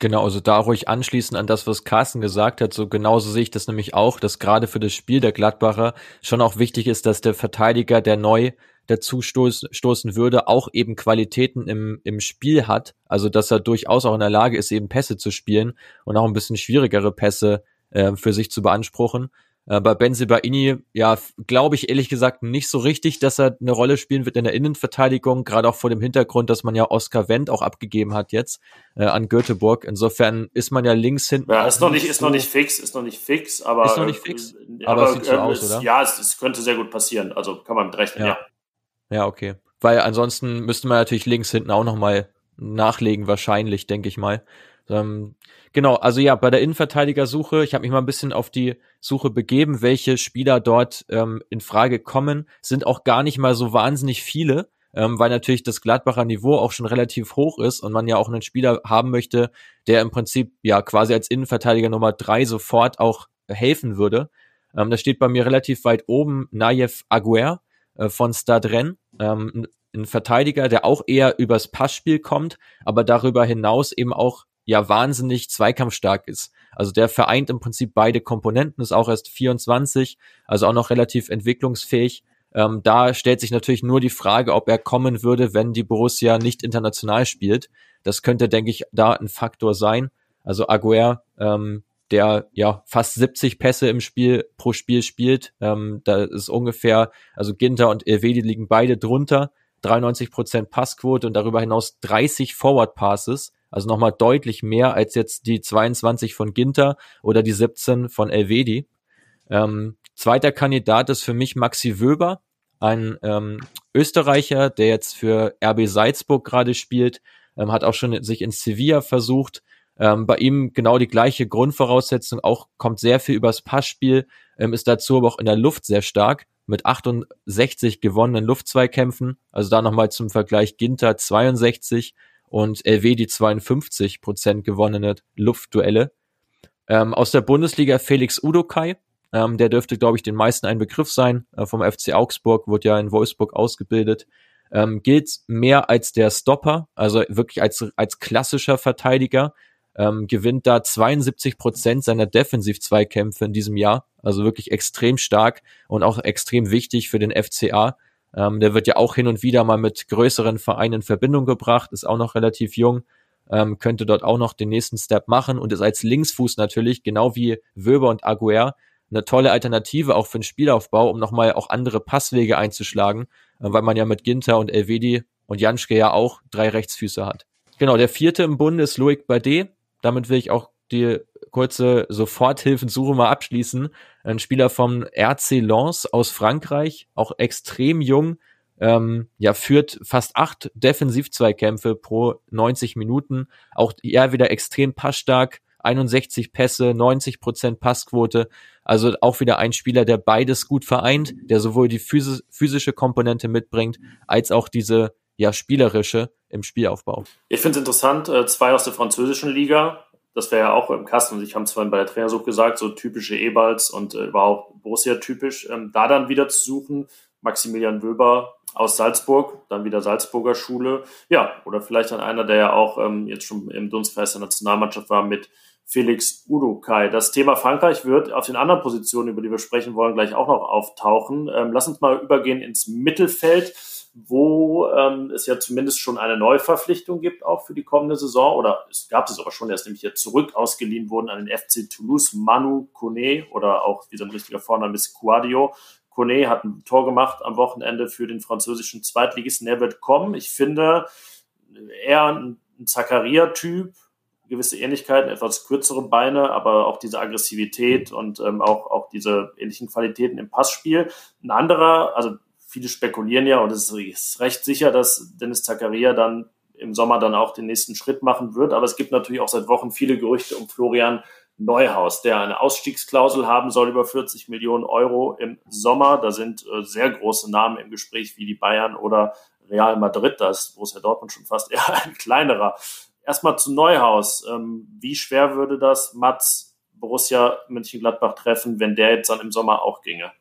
Genau, also da ruhig anschließen an das, was Carsten gesagt hat. So genauso sehe ich das nämlich auch, dass gerade für das Spiel der Gladbacher schon auch wichtig ist, dass der Verteidiger, der neu dazu stoßen würde, auch eben Qualitäten im, im Spiel hat. Also dass er durchaus auch in der Lage ist, eben Pässe zu spielen und auch ein bisschen schwierigere Pässe äh, für sich zu beanspruchen. Äh, bei Benzibaini, ja, glaube ich ehrlich gesagt nicht so richtig, dass er eine Rolle spielen wird in der Innenverteidigung, gerade auch vor dem Hintergrund, dass man ja Oskar Wendt auch abgegeben hat jetzt äh, an Göteborg. Insofern ist man ja links hinten. Ja, ist noch nicht, ist noch nicht fix, ist noch nicht fix, aber. Ist noch nicht fix? Äh, aber, aber es sieht so äh, aus, oder? Ja, es, es, könnte sehr gut passieren. Also kann man mit rechnen, ja. Ja, ja okay. Weil ansonsten müsste man natürlich links hinten auch nochmal nachlegen, wahrscheinlich, denke ich mal. Ähm, genau, also ja, bei der Innenverteidigersuche, ich habe mich mal ein bisschen auf die Suche begeben, welche Spieler dort ähm, in Frage kommen, sind auch gar nicht mal so wahnsinnig viele, ähm, weil natürlich das Gladbacher Niveau auch schon relativ hoch ist und man ja auch einen Spieler haben möchte, der im Prinzip ja quasi als Innenverteidiger Nummer drei sofort auch helfen würde. Ähm, da steht bei mir relativ weit oben Nayev Aguer äh, von Stadren, ähm, ein Verteidiger, der auch eher übers Passspiel kommt, aber darüber hinaus eben auch ja wahnsinnig zweikampfstark ist. Also der vereint im Prinzip beide Komponenten, ist auch erst 24, also auch noch relativ entwicklungsfähig. Ähm, da stellt sich natürlich nur die Frage, ob er kommen würde, wenn die Borussia nicht international spielt. Das könnte, denke ich, da ein Faktor sein. Also Aguer, ähm, der ja fast 70 Pässe im Spiel pro Spiel spielt, ähm, da ist ungefähr, also Ginter und Elvedi liegen beide drunter, 93 Prozent Passquote und darüber hinaus 30 Forward Passes. Also nochmal deutlich mehr als jetzt die 22 von Ginter oder die 17 von Elvedi. Ähm, zweiter Kandidat ist für mich Maxi Wöber, ein ähm, Österreicher, der jetzt für RB Salzburg gerade spielt, ähm, hat auch schon sich in Sevilla versucht. Ähm, bei ihm genau die gleiche Grundvoraussetzung, auch kommt sehr viel übers Passspiel, ähm, ist dazu aber auch in der Luft sehr stark mit 68 gewonnenen Luftzweikämpfen. Also da nochmal zum Vergleich Ginter 62, und LW die 52 Prozent gewonnene Luftduelle. Ähm, aus der Bundesliga Felix Udokai, ähm, der dürfte, glaube ich, den meisten ein Begriff sein. Äh, vom FC Augsburg, wurde ja in Wolfsburg ausgebildet. Ähm, gilt mehr als der Stopper, also wirklich als, als klassischer Verteidiger. Ähm, gewinnt da 72 Prozent seiner Defensiv-Zweikämpfe in diesem Jahr. Also wirklich extrem stark und auch extrem wichtig für den FCA. Ähm, der wird ja auch hin und wieder mal mit größeren Vereinen in Verbindung gebracht, ist auch noch relativ jung, ähm, könnte dort auch noch den nächsten Step machen und ist als Linksfuß natürlich, genau wie Wöber und Aguer, eine tolle Alternative auch für den Spielaufbau, um nochmal auch andere Passwege einzuschlagen, äh, weil man ja mit Ginter und Elvedi und Janschke ja auch drei Rechtsfüße hat. Genau, der vierte im Bunde ist Loic Badet. Damit will ich auch die kurze Soforthilfensuche mal abschließen. Ein Spieler vom RC Lens aus Frankreich, auch extrem jung, ähm, ja, führt fast acht Defensivzweikämpfe pro 90 Minuten. Auch er wieder extrem passstark, 61 Pässe, 90 Prozent Passquote. Also auch wieder ein Spieler, der beides gut vereint, der sowohl die physis physische Komponente mitbringt, als auch diese ja spielerische im Spielaufbau. Ich finde es interessant, äh, zwei aus der französischen Liga, das wäre ja auch im Kasten, und ich habe es vorhin bei der Trainersuche gesagt, so typische Ebalds und äh, überhaupt Borussia typisch, ähm, da dann wieder zu suchen, Maximilian Wöber aus Salzburg, dann wieder Salzburger Schule, ja, oder vielleicht dann einer, der ja auch ähm, jetzt schon im Dunstkreis der Nationalmannschaft war mit Felix Udokai. Das Thema Frankreich wird auf den anderen Positionen, über die wir sprechen wollen, gleich auch noch auftauchen. Ähm, lass uns mal übergehen ins Mittelfeld. Wo ähm, es ja zumindest schon eine Neuverpflichtung gibt, auch für die kommende Saison, oder es gab es aber schon, er ist nämlich hier zurück ausgeliehen worden an den FC Toulouse, Manu Kone, oder auch, wie sein richtiger Vorname ist, Quadio. Kone hat ein Tor gemacht am Wochenende für den französischen Zweitligisten, er wird kommen. Ich finde, ein, ein Zakaria-Typ, gewisse Ähnlichkeiten, etwas kürzere Beine, aber auch diese Aggressivität und ähm, auch, auch diese ähnlichen Qualitäten im Passspiel. Ein anderer, also viele spekulieren ja und es ist recht sicher, dass Dennis Zakaria dann im Sommer dann auch den nächsten Schritt machen wird. Aber es gibt natürlich auch seit Wochen viele Gerüchte um Florian Neuhaus, der eine Ausstiegsklausel haben soll über 40 Millionen Euro im Sommer. Da sind äh, sehr große Namen im Gespräch wie die Bayern oder Real Madrid. Da ist Borussia Dortmund schon fast eher ein kleinerer erstmal zu Neuhaus. Ähm, wie schwer würde das Mats Borussia Mönchengladbach treffen, wenn der jetzt dann im Sommer auch ginge?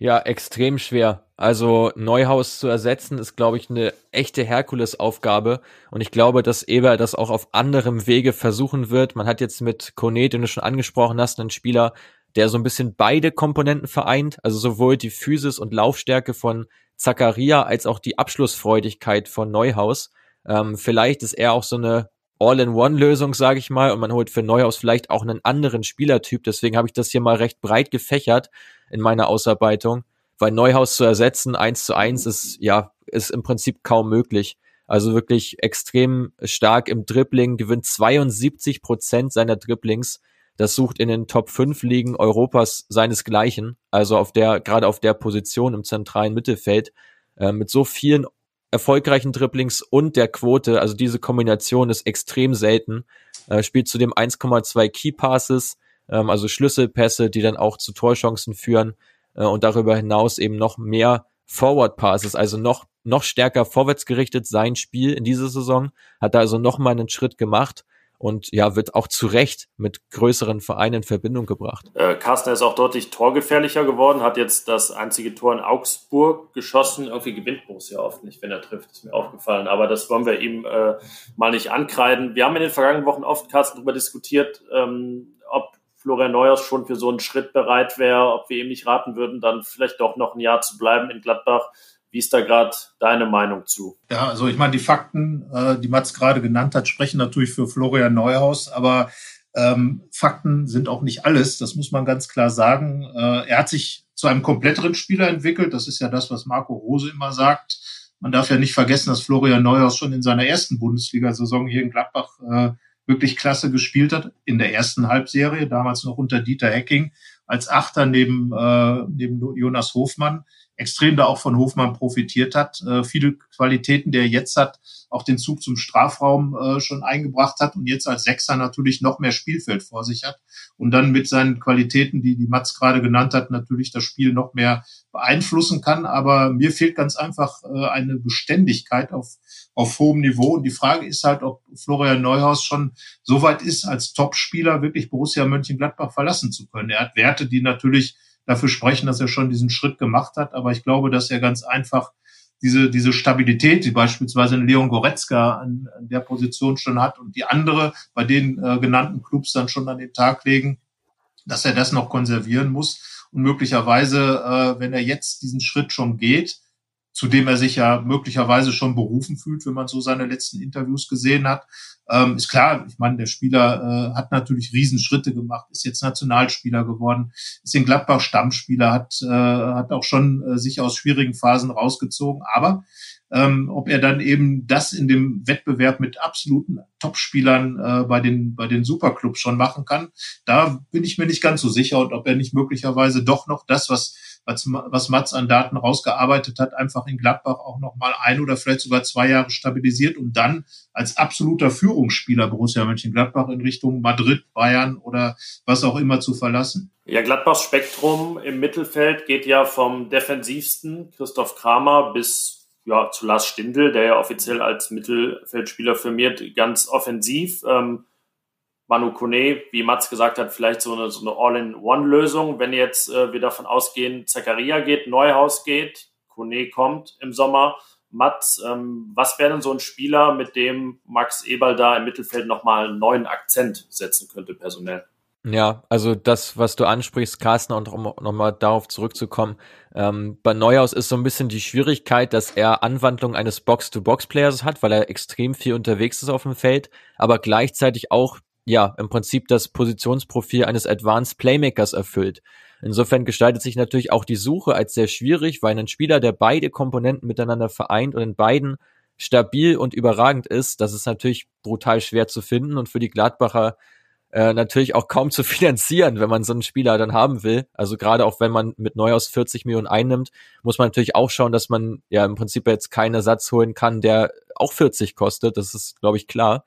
Ja, extrem schwer. Also Neuhaus zu ersetzen, ist, glaube ich, eine echte Herkulesaufgabe. Und ich glaube, dass Eber das auch auf anderem Wege versuchen wird. Man hat jetzt mit Kone, den du schon angesprochen hast, einen Spieler, der so ein bisschen beide Komponenten vereint. Also sowohl die Physis und Laufstärke von Zakaria als auch die Abschlussfreudigkeit von Neuhaus. Ähm, vielleicht ist er auch so eine All-in-One-Lösung, sage ich mal, und man holt für Neuhaus vielleicht auch einen anderen Spielertyp. Deswegen habe ich das hier mal recht breit gefächert in meiner Ausarbeitung, weil Neuhaus zu ersetzen eins zu eins ist ja ist im Prinzip kaum möglich. Also wirklich extrem stark im Dribbling, gewinnt 72 Prozent seiner Dribblings. Das sucht in den Top 5 Ligen Europas seinesgleichen. Also auf der, gerade auf der Position im zentralen Mittelfeld, äh, mit so vielen erfolgreichen Dribblings und der Quote. Also diese Kombination ist extrem selten. Äh, spielt zudem 1,2 Key Passes, ähm, also Schlüsselpässe, die dann auch zu Torchancen führen äh, und darüber hinaus eben noch mehr Forward Passes, also noch noch stärker vorwärts gerichtet sein Spiel in dieser Saison, hat da also noch mal einen Schritt gemacht und ja, wird auch zu Recht mit größeren Vereinen in Verbindung gebracht. Äh, Carsten ist auch deutlich torgefährlicher geworden, hat jetzt das einzige Tor in Augsburg geschossen. Irgendwie gewinnt Borussia oft nicht, wenn er trifft, ist mir aufgefallen. Aber das wollen wir ihm äh, mal nicht ankreiden. Wir haben in den vergangenen Wochen oft, Carsten, darüber diskutiert, ähm, ob Florian Neuhaus schon für so einen Schritt bereit wäre, ob wir ihm nicht raten würden, dann vielleicht doch noch ein Jahr zu bleiben in Gladbach wie ist da gerade deine Meinung zu? Ja, also ich meine, die Fakten, äh, die Mats gerade genannt hat, sprechen natürlich für Florian Neuhaus, aber ähm, Fakten sind auch nicht alles, das muss man ganz klar sagen. Äh, er hat sich zu einem kompletteren Spieler entwickelt, das ist ja das, was Marco Rose immer sagt. Man darf ja nicht vergessen, dass Florian Neuhaus schon in seiner ersten Bundesliga-Saison hier in Gladbach äh, wirklich klasse gespielt hat, in der ersten Halbserie, damals noch unter Dieter Hecking, als Achter neben, äh, neben Jonas Hofmann extrem da auch von Hofmann profitiert hat. Äh, viele Qualitäten, die er jetzt hat, auch den Zug zum Strafraum äh, schon eingebracht hat und jetzt als Sechser natürlich noch mehr Spielfeld vor sich hat und dann mit seinen Qualitäten, die die Mats gerade genannt hat, natürlich das Spiel noch mehr beeinflussen kann. Aber mir fehlt ganz einfach äh, eine Beständigkeit auf, auf hohem Niveau. Und die Frage ist halt, ob Florian Neuhaus schon so weit ist, als Topspieler wirklich Borussia Mönchengladbach verlassen zu können. Er hat Werte, die natürlich dafür sprechen, dass er schon diesen Schritt gemacht hat. Aber ich glaube, dass er ganz einfach diese, diese Stabilität, die beispielsweise ein Leon Goretzka an, an der Position schon hat und die andere bei den äh, genannten Clubs dann schon an den Tag legen, dass er das noch konservieren muss. Und möglicherweise, äh, wenn er jetzt diesen Schritt schon geht, zu dem er sich ja möglicherweise schon berufen fühlt, wenn man so seine letzten Interviews gesehen hat. Ähm, ist klar, ich meine, der Spieler äh, hat natürlich Riesenschritte gemacht, ist jetzt Nationalspieler geworden, ist in Gladbach Stammspieler, hat, äh, hat auch schon äh, sich aus schwierigen Phasen rausgezogen. Aber ähm, ob er dann eben das in dem Wettbewerb mit absoluten Topspielern äh, bei den bei den Superclubs schon machen kann, da bin ich mir nicht ganz so sicher und ob er nicht möglicherweise doch noch das, was was, was Mats an Daten rausgearbeitet hat, einfach in Gladbach auch noch mal ein oder vielleicht sogar zwei Jahre stabilisiert und dann als absoluter Führungsspieler Borussia Mönchengladbach in Richtung Madrid, Bayern oder was auch immer zu verlassen. Ja, Gladbachs Spektrum im Mittelfeld geht ja vom defensivsten Christoph Kramer bis ja, zu Lars Stindl, der ja offiziell als Mittelfeldspieler firmiert, ganz offensiv. Ähm, Manu Kone, wie Mats gesagt hat, vielleicht so eine, so eine All-in-One-Lösung. Wenn jetzt äh, wir davon ausgehen, Zakaria geht, Neuhaus geht, Kone kommt im Sommer. Mats, ähm, was wäre denn so ein Spieler, mit dem Max Eberl da im Mittelfeld nochmal einen neuen Akzent setzen könnte, personell? Ja, also das, was du ansprichst, Carsten, und um nochmal darauf zurückzukommen, ähm, bei Neuhaus ist so ein bisschen die Schwierigkeit, dass er Anwandlung eines Box-to-Box-Players hat, weil er extrem viel unterwegs ist auf dem Feld, aber gleichzeitig auch, ja, im Prinzip das Positionsprofil eines Advanced Playmakers erfüllt. Insofern gestaltet sich natürlich auch die Suche als sehr schwierig, weil ein Spieler, der beide Komponenten miteinander vereint und in beiden stabil und überragend ist, das ist natürlich brutal schwer zu finden und für die Gladbacher äh, natürlich auch kaum zu finanzieren, wenn man so einen Spieler dann haben will. Also gerade auch wenn man mit Neuhaus 40 Millionen einnimmt, muss man natürlich auch schauen, dass man ja im Prinzip jetzt keinen Ersatz holen kann, der auch 40 kostet. Das ist, glaube ich, klar.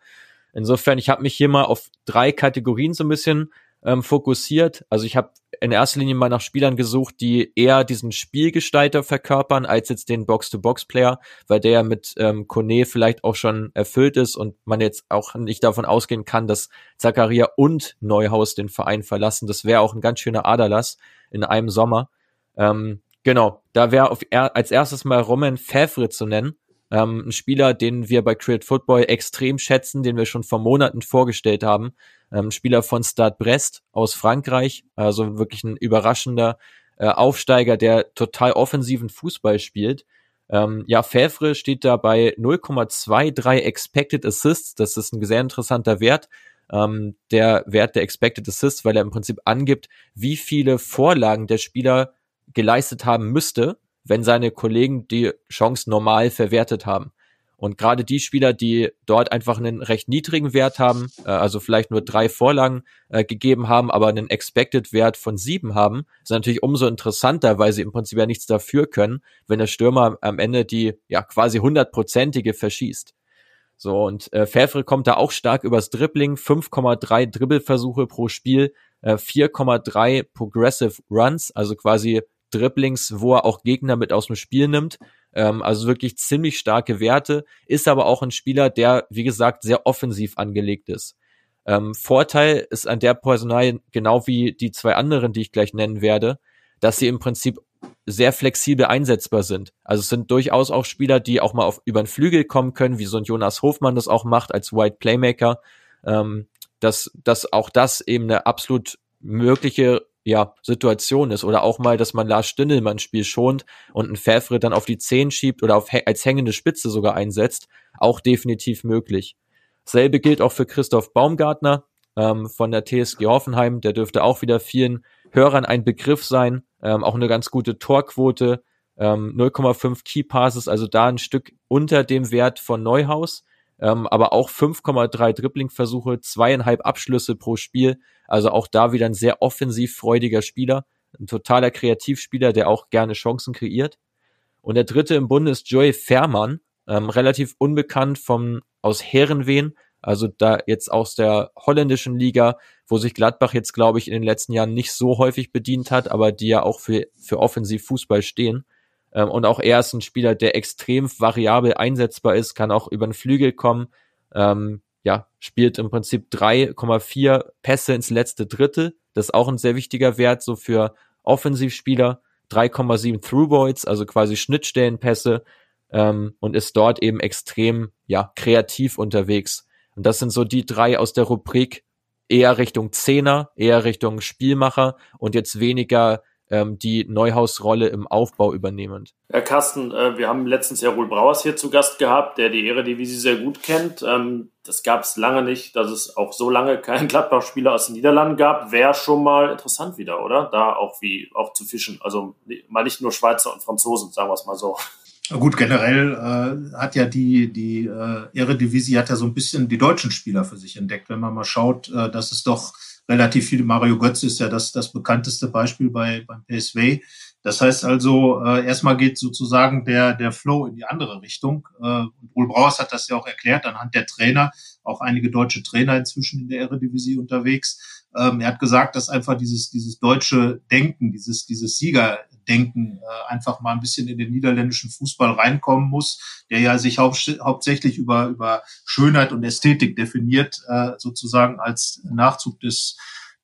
Insofern, ich habe mich hier mal auf drei Kategorien so ein bisschen ähm, fokussiert. Also ich habe in erster Linie mal nach Spielern gesucht, die eher diesen Spielgestalter verkörpern, als jetzt den Box-to-Box-Player, weil der ja mit ähm, Kone vielleicht auch schon erfüllt ist und man jetzt auch nicht davon ausgehen kann, dass Zakaria und Neuhaus den Verein verlassen. Das wäre auch ein ganz schöner Aderlass in einem Sommer. Ähm, genau, da wäre als erstes mal Roman Favre zu nennen. Ähm, ein Spieler, den wir bei Create Football extrem schätzen, den wir schon vor Monaten vorgestellt haben. Ähm, Spieler von Stade Brest aus Frankreich, also wirklich ein überraschender äh, Aufsteiger, der total offensiven Fußball spielt. Ähm, ja, Favre steht da bei 0,23 Expected Assists. Das ist ein sehr interessanter Wert. Ähm, der Wert der Expected Assists, weil er im Prinzip angibt, wie viele Vorlagen der Spieler geleistet haben müsste, wenn seine Kollegen die Chance normal verwertet haben. Und gerade die Spieler, die dort einfach einen recht niedrigen Wert haben, äh, also vielleicht nur drei Vorlagen äh, gegeben haben, aber einen Expected-Wert von sieben haben, sind natürlich umso interessanter, weil sie im Prinzip ja nichts dafür können, wenn der Stürmer am Ende die ja quasi hundertprozentige verschießt. So, und äh, Favre kommt da auch stark übers Dribbling, 5,3 Dribbelversuche pro Spiel, äh, 4,3 Progressive Runs, also quasi Dribblings, wo er auch Gegner mit aus dem Spiel nimmt. Ähm, also wirklich ziemlich starke Werte, ist aber auch ein Spieler, der, wie gesagt, sehr offensiv angelegt ist. Ähm, Vorteil ist an der Personal genau wie die zwei anderen, die ich gleich nennen werde, dass sie im Prinzip sehr flexibel einsetzbar sind. Also es sind durchaus auch Spieler, die auch mal auf, über den Flügel kommen können, wie so ein Jonas Hofmann das auch macht als White Playmaker. Ähm, dass, dass auch das eben eine absolut mögliche ja, Situation ist. Oder auch mal, dass man Lars Stindelmann Spiel schont und einen Favre dann auf die Zehen schiebt oder auf, als hängende Spitze sogar einsetzt. Auch definitiv möglich. Selbe gilt auch für Christoph Baumgartner ähm, von der TSG Hoffenheim. Der dürfte auch wieder vielen Hörern ein Begriff sein. Ähm, auch eine ganz gute Torquote. Ähm, 0,5 Key Passes, also da ein Stück unter dem Wert von Neuhaus. Ähm, aber auch 5,3 Dribbling-Versuche, zweieinhalb Abschlüsse pro Spiel. Also auch da wieder ein sehr offensiv freudiger Spieler, ein totaler Kreativspieler, der auch gerne Chancen kreiert. Und der dritte im Bunde ist Joey Fährmann, ähm, relativ unbekannt vom, aus Herrenwehen, also da jetzt aus der holländischen Liga, wo sich Gladbach jetzt, glaube ich, in den letzten Jahren nicht so häufig bedient hat, aber die ja auch für, für Offensivfußball stehen. Ähm, und auch er ist ein Spieler, der extrem variabel einsetzbar ist, kann auch über den Flügel kommen, ähm, ja, spielt im Prinzip 3,4 Pässe ins letzte Drittel. Das ist auch ein sehr wichtiger Wert, so für Offensivspieler. 3,7 Throughboys, also quasi Schnittstellenpässe, ähm, und ist dort eben extrem, ja, kreativ unterwegs. Und das sind so die drei aus der Rubrik eher Richtung Zehner, eher Richtung Spielmacher und jetzt weniger ähm, die Neuhaus-Rolle im Aufbau übernehmend. Herr Carsten, äh, wir haben letztens ja Ruhl Brauers hier zu Gast gehabt, der die Eredivisie sehr gut kennt. Ähm, das gab es lange nicht, dass es auch so lange keinen Gladbach-Spieler aus den Niederlanden gab. Wäre schon mal interessant wieder, oder? Da auch wie auch zu fischen. Also mal nicht nur Schweizer und Franzosen, sagen wir es mal so. Gut, generell äh, hat ja die, die äh, Eredivisie hat ja so ein bisschen die deutschen Spieler für sich entdeckt. Wenn man mal schaut, äh, dass es doch relativ viele. Mario Götze ist ja das, das bekannteste Beispiel bei, beim PSV. Das heißt also, äh, erstmal geht sozusagen der, der Flow in die andere Richtung. Äh, Ruhl Brauers hat das ja auch erklärt, anhand der Trainer, auch einige deutsche Trainer inzwischen in der Eredivisie unterwegs. Ähm, er hat gesagt, dass einfach dieses, dieses deutsche Denken, dieses, dieses Siegerdenken äh, einfach mal ein bisschen in den niederländischen Fußball reinkommen muss, der ja sich hau hauptsächlich über, über Schönheit und Ästhetik definiert, äh, sozusagen als Nachzug des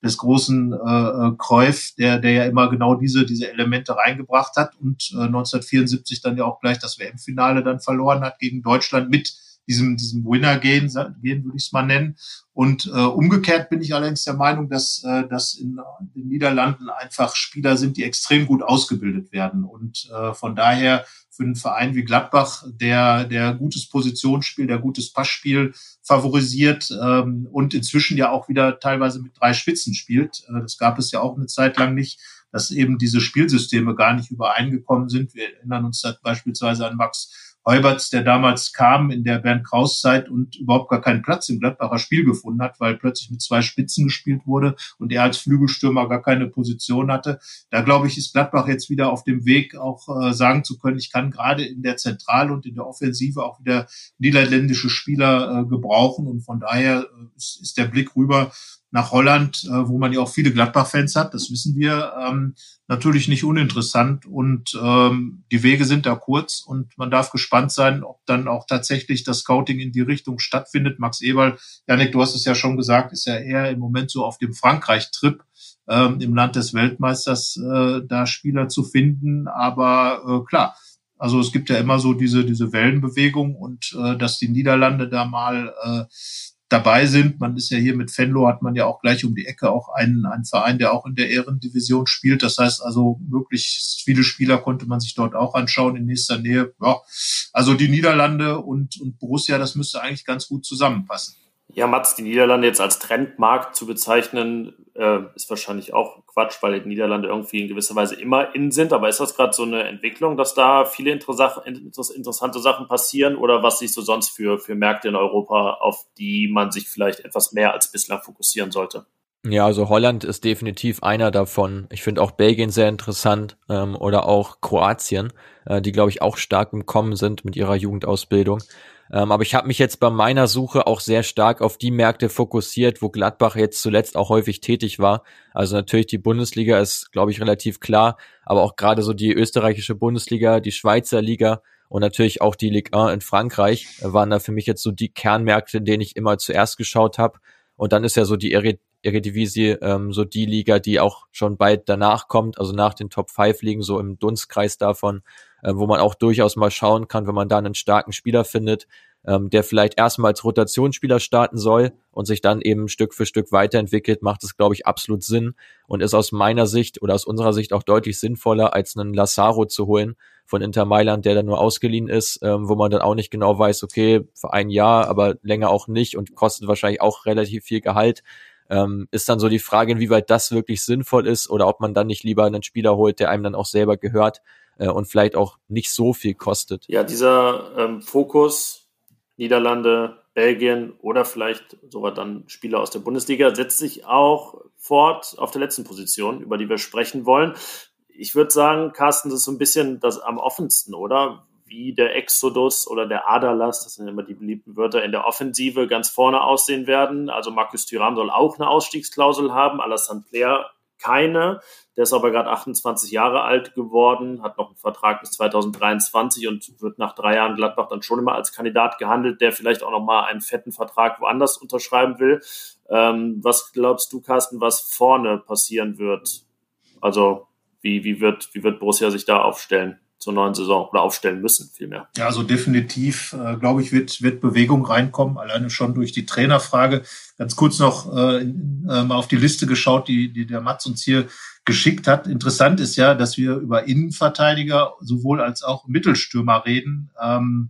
des großen äh, äh, Cruyff, der, der ja immer genau diese, diese Elemente reingebracht hat und äh, 1974 dann ja auch gleich das WM-Finale dann verloren hat gegen Deutschland mit diesem, diesem Winner gehen, gehen würde ich es mal nennen. Und äh, umgekehrt bin ich allerdings der Meinung, dass, äh, dass in den Niederlanden einfach Spieler sind, die extrem gut ausgebildet werden. Und äh, von daher für einen Verein wie Gladbach, der, der gutes Positionsspiel, der gutes Passspiel favorisiert ähm, und inzwischen ja auch wieder teilweise mit drei Spitzen spielt. Äh, das gab es ja auch eine Zeit lang nicht, dass eben diese Spielsysteme gar nicht übereingekommen sind. Wir erinnern uns da beispielsweise an Max Heuberts, der damals kam in der Bernd Kraus Zeit und überhaupt gar keinen Platz im Gladbacher Spiel gefunden hat, weil plötzlich mit zwei Spitzen gespielt wurde und er als Flügelstürmer gar keine Position hatte. Da glaube ich, ist Gladbach jetzt wieder auf dem Weg, auch äh, sagen zu können, ich kann gerade in der Zentrale und in der Offensive auch wieder niederländische Spieler äh, gebrauchen und von daher äh, ist, ist der Blick rüber nach Holland, äh, wo man ja auch viele Gladbach-Fans hat, das wissen wir, ähm, natürlich nicht uninteressant. Und ähm, die Wege sind da kurz und man darf gespannt sein, ob dann auch tatsächlich das Scouting in die Richtung stattfindet. Max Eberl, Janik, du hast es ja schon gesagt, ist ja eher im Moment so auf dem Frankreich-Trip ähm, im Land des Weltmeisters äh, da Spieler zu finden. Aber äh, klar, also es gibt ja immer so diese, diese Wellenbewegung und äh, dass die Niederlande da mal äh, dabei sind. Man ist ja hier mit Fenlo, hat man ja auch gleich um die Ecke auch einen, einen Verein, der auch in der Ehrendivision spielt. Das heißt also, möglichst viele Spieler konnte man sich dort auch anschauen in nächster Nähe. Ja, also die Niederlande und, und Borussia, das müsste eigentlich ganz gut zusammenpassen. Ja, Mats, die Niederlande jetzt als Trendmarkt zu bezeichnen, äh, ist wahrscheinlich auch Quatsch, weil die Niederlande irgendwie in gewisser Weise immer in sind. Aber ist das gerade so eine Entwicklung, dass da viele interessante Sachen passieren oder was siehst du sonst für, für Märkte in Europa, auf die man sich vielleicht etwas mehr als bislang fokussieren sollte? Ja, also Holland ist definitiv einer davon. Ich finde auch Belgien sehr interessant ähm, oder auch Kroatien, äh, die glaube ich auch stark im Kommen sind mit ihrer Jugendausbildung. Ähm, aber ich habe mich jetzt bei meiner Suche auch sehr stark auf die Märkte fokussiert, wo Gladbach jetzt zuletzt auch häufig tätig war. Also natürlich die Bundesliga ist, glaube ich, relativ klar, aber auch gerade so die österreichische Bundesliga, die Schweizer Liga und natürlich auch die Ligue 1 in Frankreich waren da für mich jetzt so die Kernmärkte, in denen ich immer zuerst geschaut habe. Und dann ist ja so die Eredivisie ähm, so die Liga, die auch schon bald danach kommt, also nach den Top 5 Ligen, so im Dunstkreis davon äh, wo man auch durchaus mal schauen kann, wenn man da einen starken Spieler findet, ähm, der vielleicht erstmal als Rotationsspieler starten soll und sich dann eben Stück für Stück weiterentwickelt, macht es, glaube ich, absolut Sinn und ist aus meiner Sicht oder aus unserer Sicht auch deutlich sinnvoller, als einen Lazaro zu holen von Inter Mailand, der dann nur ausgeliehen ist, ähm, wo man dann auch nicht genau weiß, okay, für ein Jahr, aber länger auch nicht und kostet wahrscheinlich auch relativ viel Gehalt. Ähm, ist dann so die Frage, inwieweit das wirklich sinnvoll ist oder ob man dann nicht lieber einen Spieler holt, der einem dann auch selber gehört äh, und vielleicht auch nicht so viel kostet. Ja, dieser ähm, Fokus Niederlande, Belgien oder vielleicht sogar dann Spieler aus der Bundesliga setzt sich auch fort auf der letzten Position, über die wir sprechen wollen. Ich würde sagen, Carsten, das ist so ein bisschen das am offensten, oder? Wie der Exodus oder der Aderlass, das sind immer die beliebten Wörter, in der Offensive ganz vorne aussehen werden. Also Markus Thuram soll auch eine Ausstiegsklausel haben, Alassane Player keine. Der ist aber gerade 28 Jahre alt geworden, hat noch einen Vertrag bis 2023 und wird nach drei Jahren Gladbach dann schon immer als Kandidat gehandelt, der vielleicht auch noch mal einen fetten Vertrag woanders unterschreiben will. Ähm, was glaubst du, Carsten, was vorne passieren wird? Also wie, wie, wird, wie wird Borussia sich da aufstellen? zur neuen Saison oder aufstellen müssen, vielmehr. Ja, also definitiv, äh, glaube ich, wird, wird Bewegung reinkommen, alleine schon durch die Trainerfrage. Ganz kurz noch äh, äh, mal auf die Liste geschaut, die, die der Mats uns hier geschickt hat. Interessant ist ja, dass wir über Innenverteidiger sowohl als auch Mittelstürmer reden. Ähm,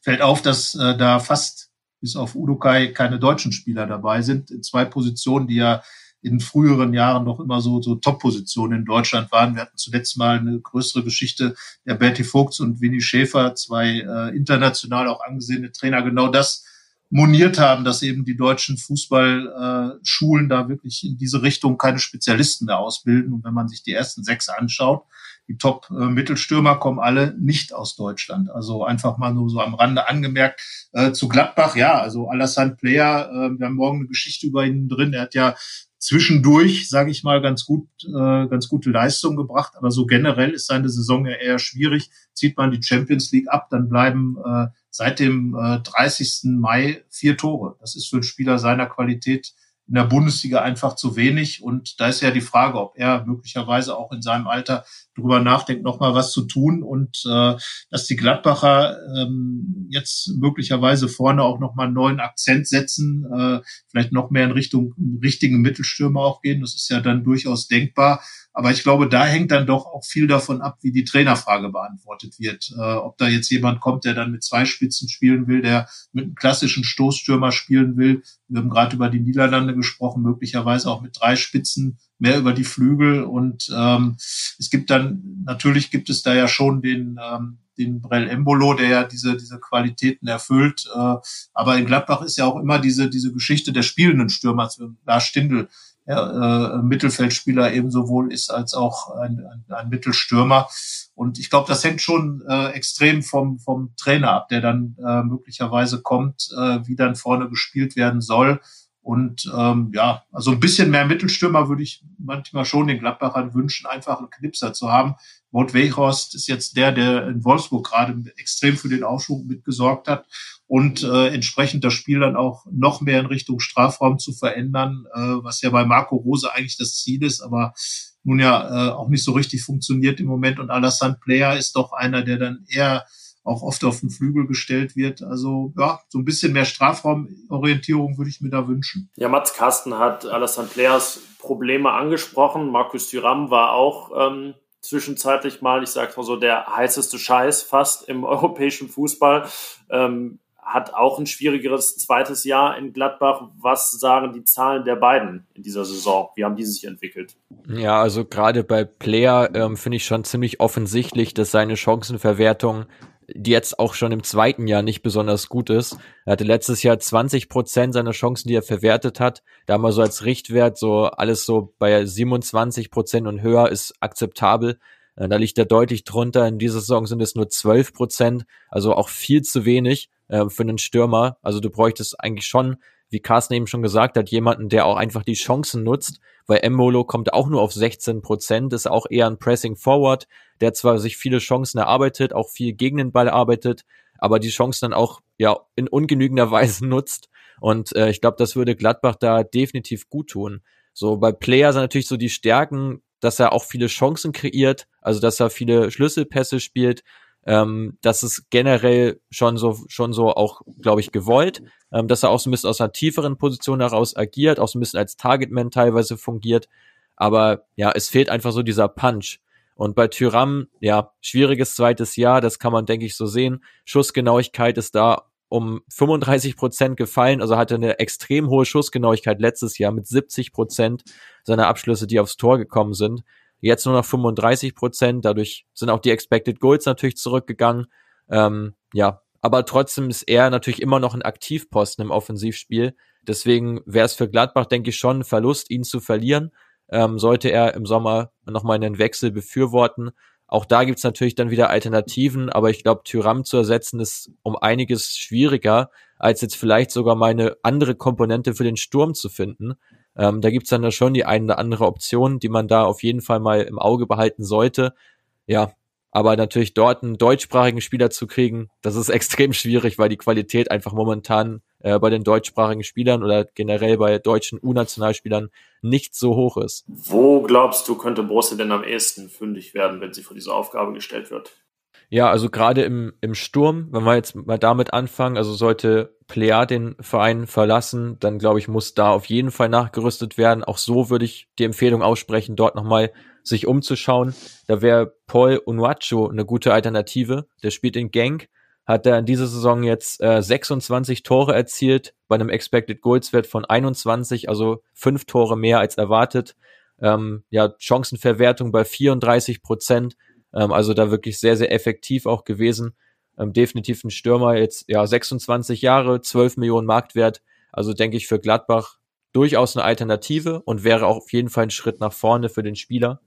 fällt auf, dass äh, da fast bis auf Udukai keine deutschen Spieler dabei sind. In zwei Positionen, die ja in früheren Jahren noch immer so, so Top-Positionen in Deutschland waren. Wir hatten zuletzt mal eine größere Geschichte der Bertie Vogts und Winnie Schäfer, zwei äh, international auch angesehene Trainer, genau das moniert haben, dass eben die deutschen Fußballschulen da wirklich in diese Richtung keine Spezialisten mehr ausbilden. Und wenn man sich die ersten sechs anschaut, die Top-Mittelstürmer kommen alle nicht aus Deutschland. Also einfach mal nur so am Rande angemerkt. Äh, zu Gladbach, ja, also Alassane Player, äh, wir haben morgen eine Geschichte über ihn drin. Er hat ja zwischendurch, sage ich mal, ganz gut, äh, ganz gute Leistung gebracht. Aber so generell ist seine Saison ja eher schwierig. Zieht man die Champions League ab, dann bleiben äh, seit dem äh, 30. Mai vier Tore. Das ist für einen Spieler seiner Qualität in der Bundesliga einfach zu wenig. Und da ist ja die Frage, ob er möglicherweise auch in seinem Alter drüber nachdenkt, nochmal was zu tun und äh, dass die Gladbacher ähm, jetzt möglicherweise vorne auch nochmal einen neuen Akzent setzen, äh, vielleicht noch mehr in Richtung richtigen Mittelstürmer auch gehen. Das ist ja dann durchaus denkbar. Aber ich glaube, da hängt dann doch auch viel davon ab, wie die Trainerfrage beantwortet wird. Äh, ob da jetzt jemand kommt, der dann mit zwei Spitzen spielen will, der mit einem klassischen Stoßstürmer spielen will. Wir haben gerade über die Niederlande gesprochen, möglicherweise auch mit drei Spitzen, mehr über die Flügel. Und ähm, es gibt dann, natürlich gibt es da ja schon den, ähm, den Brell Embolo, der ja diese, diese Qualitäten erfüllt. Äh, aber in Gladbach ist ja auch immer diese, diese Geschichte der spielenden Stürmer, Lars Stindl, ja, äh, Mittelfeldspieler ebenso wohl ist als auch ein, ein, ein Mittelstürmer. Und ich glaube, das hängt schon äh, extrem vom, vom Trainer ab, der dann äh, möglicherweise kommt, äh, wie dann vorne gespielt werden soll. Und ähm, ja, also ein bisschen mehr Mittelstürmer würde ich manchmal schon den Gladbachern wünschen, einfach einen Knipser zu haben. Wout Weghorst ist jetzt der, der in Wolfsburg gerade extrem für den Aufschwung mitgesorgt hat und äh, entsprechend das Spiel dann auch noch mehr in Richtung Strafraum zu verändern, äh, was ja bei Marco Rose eigentlich das Ziel ist, aber nun ja äh, auch nicht so richtig funktioniert im Moment. Und Alassane Player ist doch einer, der dann eher auch oft auf den Flügel gestellt wird. Also ja, so ein bisschen mehr Strafraumorientierung würde ich mir da wünschen. Ja, Mats Carsten hat Alassane Players Probleme angesprochen. Markus Thuram war auch ähm, zwischenzeitlich mal, ich sage mal so, der heißeste Scheiß fast im europäischen Fußball. Ähm, hat auch ein schwierigeres zweites Jahr in Gladbach. Was sagen die Zahlen der beiden in dieser Saison? Wie haben die sich entwickelt? Ja, also gerade bei Player ähm, finde ich schon ziemlich offensichtlich, dass seine Chancenverwertung die jetzt auch schon im zweiten Jahr nicht besonders gut ist. Er hatte letztes Jahr 20 Prozent seiner Chancen, die er verwertet hat. Da mal so als Richtwert so alles so bei 27 Prozent und höher ist akzeptabel. Äh, da liegt er deutlich drunter. In dieser Saison sind es nur 12 Prozent, also auch viel zu wenig äh, für einen Stürmer. Also du bräuchtest eigentlich schon, wie Carsten eben schon gesagt hat, jemanden, der auch einfach die Chancen nutzt, weil Embolo kommt auch nur auf 16 Prozent, ist auch eher ein Pressing Forward, der zwar sich viele Chancen erarbeitet, auch viel gegen den Ball arbeitet, aber die Chancen dann auch ja in ungenügender Weise nutzt. Und äh, ich glaube, das würde Gladbach da definitiv gut tun. So bei Player sind natürlich so die Stärken, dass er auch viele Chancen kreiert, also dass er viele Schlüsselpässe spielt, ähm, das ist generell schon so, schon so auch, glaube ich, gewollt, ähm, dass er auch so ein bisschen aus einer tieferen Position heraus agiert, auch so ein bisschen als Targetman teilweise fungiert. Aber ja, es fehlt einfach so dieser Punch. Und bei Tyram, ja, schwieriges zweites Jahr, das kann man, denke ich, so sehen. Schussgenauigkeit ist da um 35 Prozent gefallen, also hatte eine extrem hohe Schussgenauigkeit letztes Jahr mit 70 Prozent seiner Abschlüsse, die aufs Tor gekommen sind. Jetzt nur noch 35 Prozent. Dadurch sind auch die Expected Goals natürlich zurückgegangen. Ähm, ja, aber trotzdem ist er natürlich immer noch ein Aktivposten im Offensivspiel. Deswegen wäre es für Gladbach, denke ich, schon ein Verlust, ihn zu verlieren. Ähm, sollte er im Sommer nochmal einen Wechsel befürworten. Auch da gibt's natürlich dann wieder Alternativen, aber ich glaube, Tyram zu ersetzen ist um einiges schwieriger, als jetzt vielleicht sogar mal eine andere Komponente für den Sturm zu finden. Ähm, da gibt's dann da schon die eine oder andere Option, die man da auf jeden Fall mal im Auge behalten sollte. Ja, aber natürlich dort einen deutschsprachigen Spieler zu kriegen, das ist extrem schwierig, weil die Qualität einfach momentan äh, bei den deutschsprachigen Spielern oder generell bei deutschen U-Nationalspielern nicht so hoch ist. Wo glaubst du, könnte Borussia denn am ehesten fündig werden, wenn sie vor diese Aufgabe gestellt wird? Ja, also gerade im, im Sturm, wenn wir jetzt mal damit anfangen, also sollte Plea den Verein verlassen, dann glaube ich, muss da auf jeden Fall nachgerüstet werden. Auch so würde ich die Empfehlung aussprechen, dort nochmal sich umzuschauen. Da wäre Paul Unuacho eine gute Alternative. Der spielt in Genk, hat er in dieser Saison jetzt äh, 26 Tore erzielt, bei einem Expected Goals Wert von 21, also fünf Tore mehr als erwartet. Ähm, ja, Chancenverwertung bei 34 Prozent ähm, also da wirklich sehr, sehr effektiv auch gewesen. Ähm, definitiv ein Stürmer, jetzt ja 26 Jahre, 12 Millionen Marktwert. Also denke ich für Gladbach durchaus eine Alternative und wäre auch auf jeden Fall ein Schritt nach vorne für den Spieler.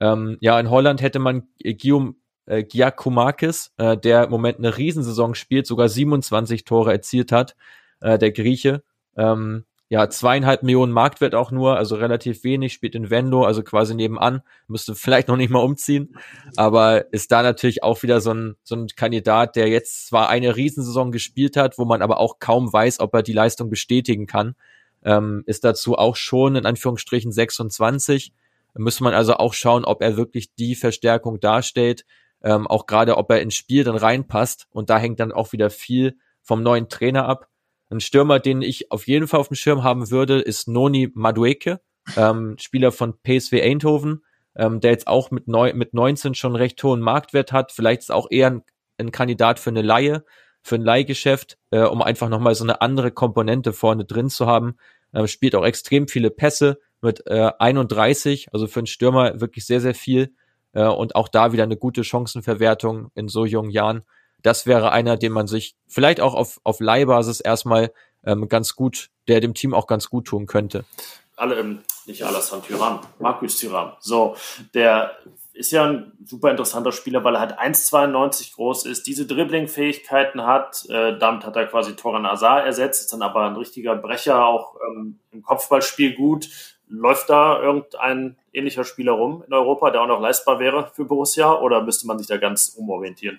Ähm, ja, in Holland hätte man Guillaume äh, Giacomakis, äh, der im Moment eine Riesensaison spielt, sogar 27 Tore erzielt hat, äh, der Grieche. Ähm, ja, zweieinhalb Millionen Marktwert auch nur, also relativ wenig, spielt in Vendo, also quasi nebenan, müsste vielleicht noch nicht mal umziehen, aber ist da natürlich auch wieder so ein, so ein Kandidat, der jetzt zwar eine Riesensaison gespielt hat, wo man aber auch kaum weiß, ob er die Leistung bestätigen kann. ähm, ist dazu auch schon in Anführungsstrichen 26. Müsste man also auch schauen, ob er wirklich die Verstärkung darstellt, ähm, auch gerade ob er ins Spiel dann reinpasst. Und da hängt dann auch wieder viel vom neuen Trainer ab. Ein Stürmer, den ich auf jeden Fall auf dem Schirm haben würde, ist Noni Madueke, ähm, Spieler von PSV Eindhoven, ähm, der jetzt auch mit, neu, mit 19 schon recht hohen Marktwert hat. Vielleicht ist auch eher ein, ein Kandidat für eine Laie, für ein Leihgeschäft, äh, um einfach nochmal so eine andere Komponente vorne drin zu haben. Ähm, spielt auch extrem viele Pässe mit äh, 31, also für einen Stürmer wirklich sehr, sehr viel. Äh, und auch da wieder eine gute Chancenverwertung in so jungen Jahren. Das wäre einer, den man sich vielleicht auch auf, auf Leihbasis erstmal ähm, ganz gut, der dem Team auch ganz gut tun könnte. Alle, ähm, nicht Alassane Thuram, Markus Thuram. So, der ist ja ein super interessanter Spieler, weil er halt 1,92 groß ist, diese Dribbling-Fähigkeiten hat. Äh, damit hat er quasi Toran Azar ersetzt, ist dann aber ein richtiger Brecher, auch ähm, im Kopfballspiel gut. Läuft da irgendein ähnlicher Spieler rum in Europa, der auch noch leistbar wäre für Borussia, oder müsste man sich da ganz umorientieren?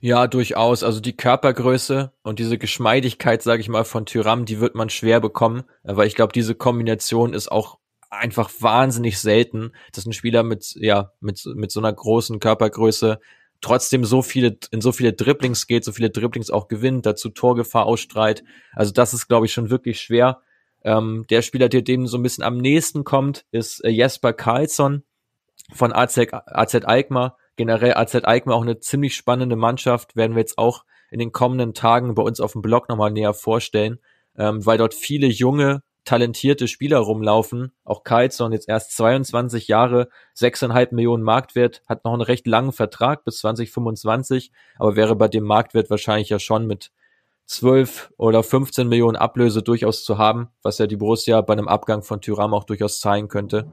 Ja, durchaus. Also die Körpergröße und diese Geschmeidigkeit, sage ich mal, von Tyram, die wird man schwer bekommen, weil ich glaube, diese Kombination ist auch einfach wahnsinnig selten, dass ein Spieler mit, ja, mit, mit so einer großen Körpergröße trotzdem so viele, in so viele Dribblings geht, so viele Dribblings auch gewinnt, dazu Torgefahr ausstrahlt. Also das ist, glaube ich, schon wirklich schwer. Ähm, der Spieler, der dem so ein bisschen am nächsten kommt, ist äh, Jesper Karlsson von AZ, AZ Alkmaar. Generell AZ Alkmaar auch eine ziemlich spannende Mannschaft, werden wir jetzt auch in den kommenden Tagen bei uns auf dem Blog nochmal näher vorstellen, ähm, weil dort viele junge, talentierte Spieler rumlaufen. Auch Karlsson jetzt erst 22 Jahre, 6,5 Millionen Marktwert, hat noch einen recht langen Vertrag bis 2025, aber wäre bei dem Marktwert wahrscheinlich ja schon mit 12 oder 15 Millionen Ablöse durchaus zu haben, was ja die Borussia bei einem Abgang von Tyram auch durchaus zeigen könnte.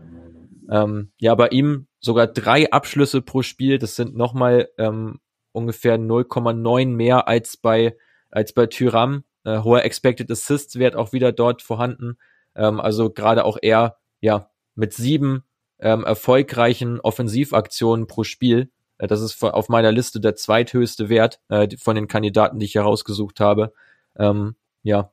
Ähm, ja, bei ihm sogar drei Abschlüsse pro Spiel, das sind nochmal ähm, ungefähr 0,9 mehr als bei, als bei Tyram. Äh, hoher Expected Assists Wert auch wieder dort vorhanden. Ähm, also gerade auch er, ja, mit sieben ähm, erfolgreichen Offensivaktionen pro Spiel. Äh, das ist auf meiner Liste der zweithöchste Wert äh, von den Kandidaten, die ich herausgesucht habe. Ähm, ja,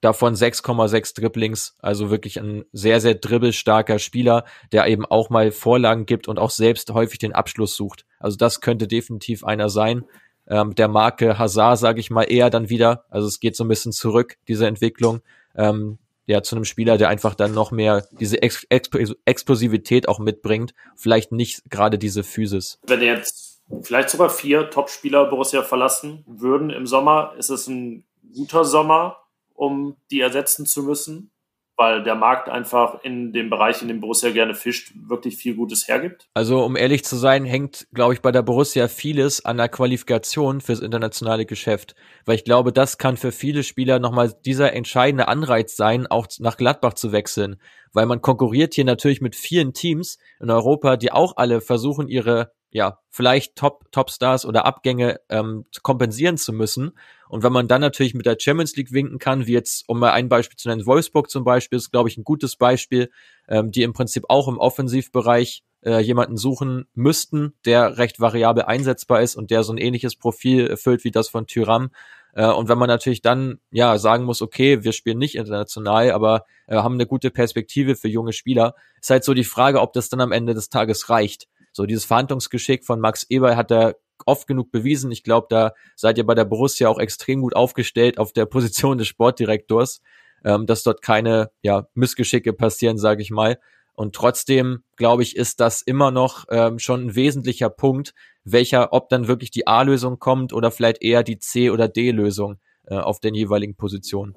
davon 6,6 Dribblings, also wirklich ein sehr, sehr dribbelstarker Spieler, der eben auch mal Vorlagen gibt und auch selbst häufig den Abschluss sucht. Also das könnte definitiv einer sein ähm, der Marke Hazard, sage ich mal, eher dann wieder. Also es geht so ein bisschen zurück, diese Entwicklung. Ähm, ja, zu einem Spieler, der einfach dann noch mehr diese Ex Ex Explosivität auch mitbringt, vielleicht nicht gerade diese Physis. Wenn jetzt vielleicht sogar vier Top-Spieler Borussia verlassen würden im Sommer, ist es ein guter Sommer, um die ersetzen zu müssen? Weil der Markt einfach in dem Bereich, in dem Borussia gerne fischt, wirklich viel Gutes hergibt? Also um ehrlich zu sein, hängt, glaube ich, bei der Borussia vieles an der Qualifikation fürs internationale Geschäft. Weil ich glaube, das kann für viele Spieler nochmal dieser entscheidende Anreiz sein, auch nach Gladbach zu wechseln. Weil man konkurriert hier natürlich mit vielen Teams in Europa, die auch alle versuchen, ihre ja, vielleicht Top, Topstars oder Abgänge ähm, kompensieren zu müssen. Und wenn man dann natürlich mit der Champions League winken kann, wie jetzt, um mal ein Beispiel zu nennen, Wolfsburg zum Beispiel, ist, glaube ich, ein gutes Beispiel, ähm, die im Prinzip auch im Offensivbereich äh, jemanden suchen müssten, der recht variabel einsetzbar ist und der so ein ähnliches Profil erfüllt wie das von Tyram. Äh, und wenn man natürlich dann ja sagen muss, okay, wir spielen nicht international, aber äh, haben eine gute Perspektive für junge Spieler, ist halt so die Frage, ob das dann am Ende des Tages reicht. So dieses Verhandlungsgeschick von Max Eber hat er oft genug bewiesen. Ich glaube, da seid ihr bei der Borussia auch extrem gut aufgestellt auf der Position des Sportdirektors, ähm, dass dort keine ja, Missgeschicke passieren, sage ich mal. Und trotzdem, glaube ich, ist das immer noch ähm, schon ein wesentlicher Punkt, welcher, ob dann wirklich die A-Lösung kommt oder vielleicht eher die C- oder D-Lösung äh, auf den jeweiligen Positionen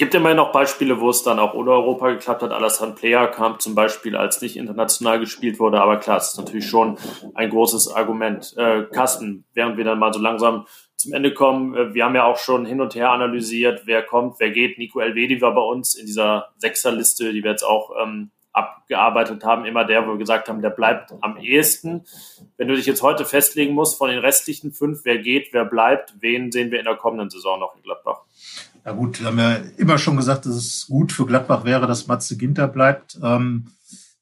gibt immerhin noch Beispiele, wo es dann auch ohne Europa geklappt hat. Alassane Player kam zum Beispiel, als nicht international gespielt wurde. Aber klar, es ist natürlich schon ein großes Argument. Äh, Carsten, während wir dann mal so langsam zum Ende kommen, äh, wir haben ja auch schon hin und her analysiert, wer kommt, wer geht. Nico Elvedi war bei uns in dieser Sechserliste, die wir jetzt auch ähm, abgearbeitet haben, immer der, wo wir gesagt haben, der bleibt am ehesten. Wenn du dich jetzt heute festlegen musst von den restlichen fünf, wer geht, wer bleibt, wen sehen wir in der kommenden Saison noch in Gladbach? Ja gut, wir haben ja immer schon gesagt, dass es gut für Gladbach wäre, dass Matze Ginter bleibt. Ähm,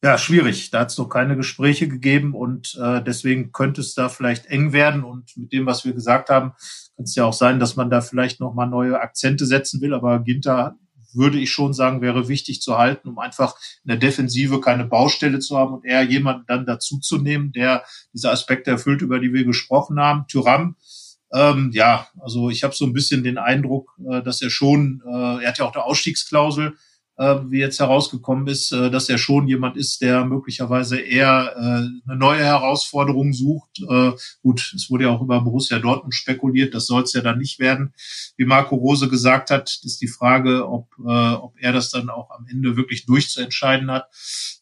ja, schwierig. Da hat es noch keine Gespräche gegeben und äh, deswegen könnte es da vielleicht eng werden. Und mit dem, was wir gesagt haben, kann es ja auch sein, dass man da vielleicht noch mal neue Akzente setzen will. Aber Ginter würde ich schon sagen, wäre wichtig zu halten, um einfach in der Defensive keine Baustelle zu haben und eher jemanden dann dazuzunehmen, der diese Aspekte erfüllt, über die wir gesprochen haben. Tyram, ähm, ja, also ich habe so ein bisschen den Eindruck, äh, dass er schon, äh, er hat ja auch eine Ausstiegsklausel, wie jetzt herausgekommen ist, äh, dass er schon jemand ist, der möglicherweise eher äh, eine neue Herausforderung sucht. Äh, gut, es wurde ja auch über Borussia Dortmund spekuliert, das soll es ja dann nicht werden. Wie Marco Rose gesagt hat, ist die Frage, ob, äh, ob er das dann auch am Ende wirklich durchzuentscheiden hat.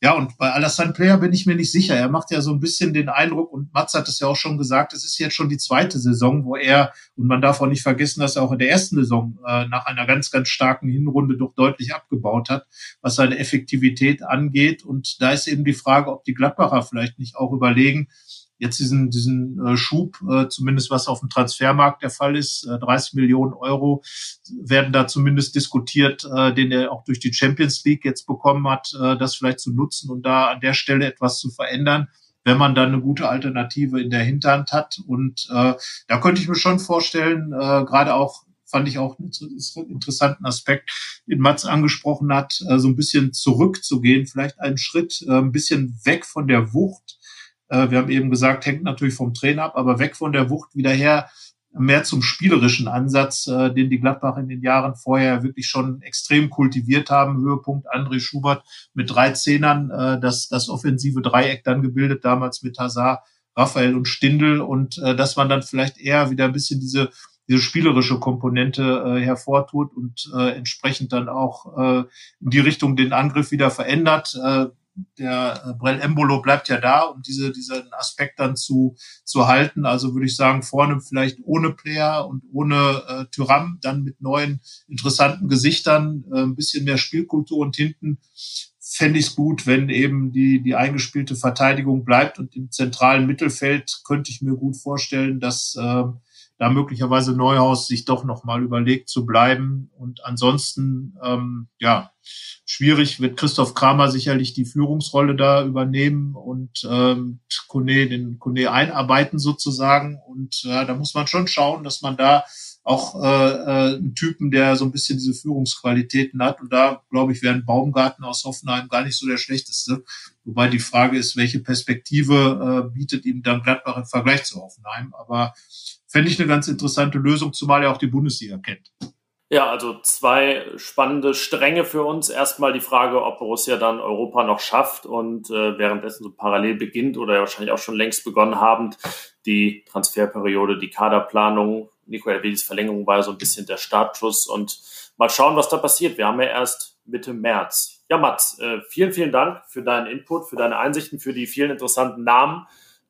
Ja, und bei Alassane Player bin ich mir nicht sicher. Er macht ja so ein bisschen den Eindruck, und Mats hat es ja auch schon gesagt, es ist jetzt schon die zweite Saison, wo er, und man darf auch nicht vergessen, dass er auch in der ersten Saison äh, nach einer ganz, ganz starken Hinrunde doch deutlich abgebaut hat, was seine Effektivität angeht. Und da ist eben die Frage, ob die Gladbacher vielleicht nicht auch überlegen, jetzt diesen, diesen äh, Schub, äh, zumindest was auf dem Transfermarkt der Fall ist, äh, 30 Millionen Euro werden da zumindest diskutiert, äh, den er auch durch die Champions League jetzt bekommen hat, äh, das vielleicht zu nutzen und da an der Stelle etwas zu verändern wenn man dann eine gute Alternative in der Hinterhand hat. Und äh, da könnte ich mir schon vorstellen, äh, gerade auch fand ich auch einen interessanten Aspekt, den Mats angesprochen hat, äh, so ein bisschen zurückzugehen, vielleicht einen Schritt äh, ein bisschen weg von der Wucht, äh, wir haben eben gesagt, hängt natürlich vom Trainer ab, aber weg von der Wucht wieder her, mehr zum spielerischen Ansatz, den die Gladbach in den Jahren vorher wirklich schon extrem kultiviert haben. Höhepunkt André Schubert mit drei Zehnern, das, das offensive Dreieck dann gebildet, damals mit Hazard, Raphael und Stindl und dass man dann vielleicht eher wieder ein bisschen diese diese spielerische Komponente äh, hervortut und äh, entsprechend dann auch äh, in die Richtung den Angriff wieder verändert. Äh, der äh, Brell Embolo bleibt ja da, um diese, diesen Aspekt dann zu, zu halten. Also würde ich sagen, vorne vielleicht ohne Player und ohne äh, Tyram, dann mit neuen interessanten Gesichtern, äh, ein bisschen mehr Spielkultur und hinten fände ich es gut, wenn eben die, die eingespielte Verteidigung bleibt und im zentralen Mittelfeld könnte ich mir gut vorstellen, dass äh, da möglicherweise Neuhaus sich doch nochmal überlegt zu bleiben. Und ansonsten, ähm, ja, schwierig wird Christoph Kramer sicherlich die Führungsrolle da übernehmen und ähm, Kone, den Kone einarbeiten sozusagen. Und äh, da muss man schon schauen, dass man da auch äh, äh, einen Typen, der so ein bisschen diese Führungsqualitäten hat. Und da, glaube ich, wäre ein Baumgarten aus Hoffenheim gar nicht so der schlechteste. Wobei die Frage ist, welche Perspektive äh, bietet ihm dann Gladbach im Vergleich zu Hoffenheim. Aber fände ich eine ganz interessante Lösung, zumal er auch die Bundesliga kennt. Ja, also zwei spannende Stränge für uns. Erstmal die Frage, ob Borussia dann Europa noch schafft und äh, währenddessen so parallel beginnt oder wahrscheinlich auch schon längst begonnen habend die Transferperiode, die Kaderplanung. Nico Elvedis Verlängerung war so ein bisschen der Startschuss und mal schauen, was da passiert. Wir haben ja erst Mitte März. Ja, Mats, äh, vielen, vielen Dank für deinen Input, für deine Einsichten, für die vielen interessanten Namen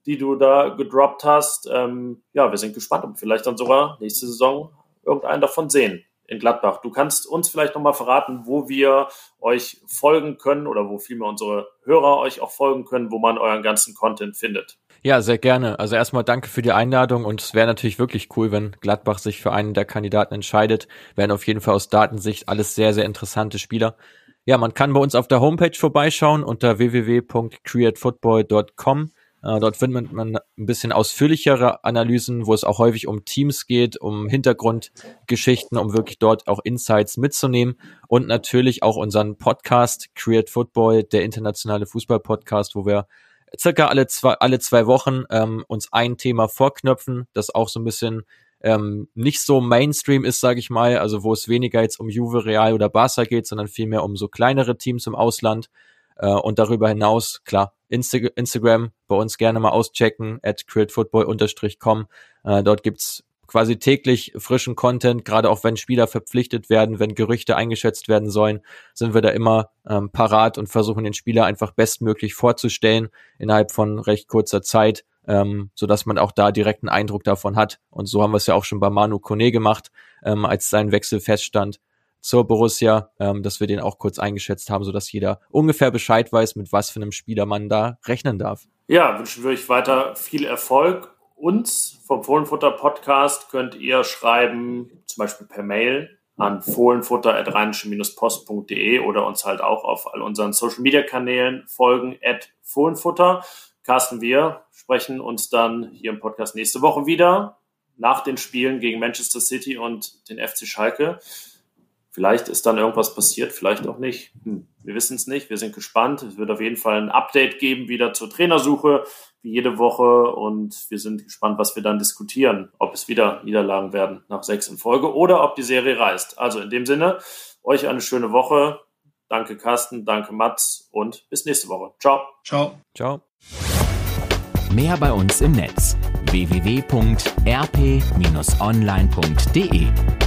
die du da gedroppt hast. Ähm, ja, wir sind gespannt, wir vielleicht dann sogar nächste Saison irgendeinen davon sehen in Gladbach. Du kannst uns vielleicht nochmal verraten, wo wir euch folgen können oder wo vielmehr unsere Hörer euch auch folgen können, wo man euren ganzen Content findet. Ja, sehr gerne. Also erstmal danke für die Einladung und es wäre natürlich wirklich cool, wenn Gladbach sich für einen der Kandidaten entscheidet. Wären auf jeden Fall aus Datensicht alles sehr, sehr interessante Spieler. Ja, man kann bei uns auf der Homepage vorbeischauen unter www.createfootball.com. Äh, dort findet man ein bisschen ausführlichere Analysen, wo es auch häufig um Teams geht, um Hintergrundgeschichten, um wirklich dort auch Insights mitzunehmen und natürlich auch unseren Podcast Create Football, der internationale Fußball-Podcast, wo wir circa alle zwei, alle zwei Wochen ähm, uns ein Thema vorknöpfen, das auch so ein bisschen ähm, nicht so Mainstream ist, sage ich mal, also wo es weniger jetzt um Juve, Real oder Barca geht, sondern vielmehr um so kleinere Teams im Ausland. Äh, und darüber hinaus, klar, Insta Instagram bei uns gerne mal auschecken, at createfootball-com. Äh, dort gibt's quasi täglich frischen Content, gerade auch wenn Spieler verpflichtet werden, wenn Gerüchte eingeschätzt werden sollen, sind wir da immer ähm, parat und versuchen den Spieler einfach bestmöglich vorzustellen innerhalb von recht kurzer Zeit, ähm, so dass man auch da direkten Eindruck davon hat. Und so haben wir es ja auch schon bei Manu Kone gemacht, ähm, als sein Wechsel feststand zur Borussia, ähm, dass wir den auch kurz eingeschätzt haben, sodass jeder ungefähr Bescheid weiß, mit was für einem Spieler man da rechnen darf. Ja, wünschen wir euch weiter viel Erfolg. Uns vom Fohlenfutter Podcast könnt ihr schreiben, zum Beispiel per Mail an fohlenfutter.rheinische-post.de oder uns halt auch auf all unseren Social Media Kanälen folgen at Fohlenfutter. Carsten, wir sprechen uns dann hier im Podcast nächste Woche wieder nach den Spielen gegen Manchester City und den FC Schalke. Vielleicht ist dann irgendwas passiert, vielleicht auch nicht. Hm, wir wissen es nicht. Wir sind gespannt. Es wird auf jeden Fall ein Update geben, wieder zur Trainersuche, wie jede Woche. Und wir sind gespannt, was wir dann diskutieren. Ob es wieder Niederlagen werden nach sechs in Folge oder ob die Serie reißt. Also in dem Sinne, euch eine schöne Woche. Danke Carsten, danke Mats und bis nächste Woche. Ciao. Ciao. Ciao. Mehr bei uns im Netz www.rp-online.de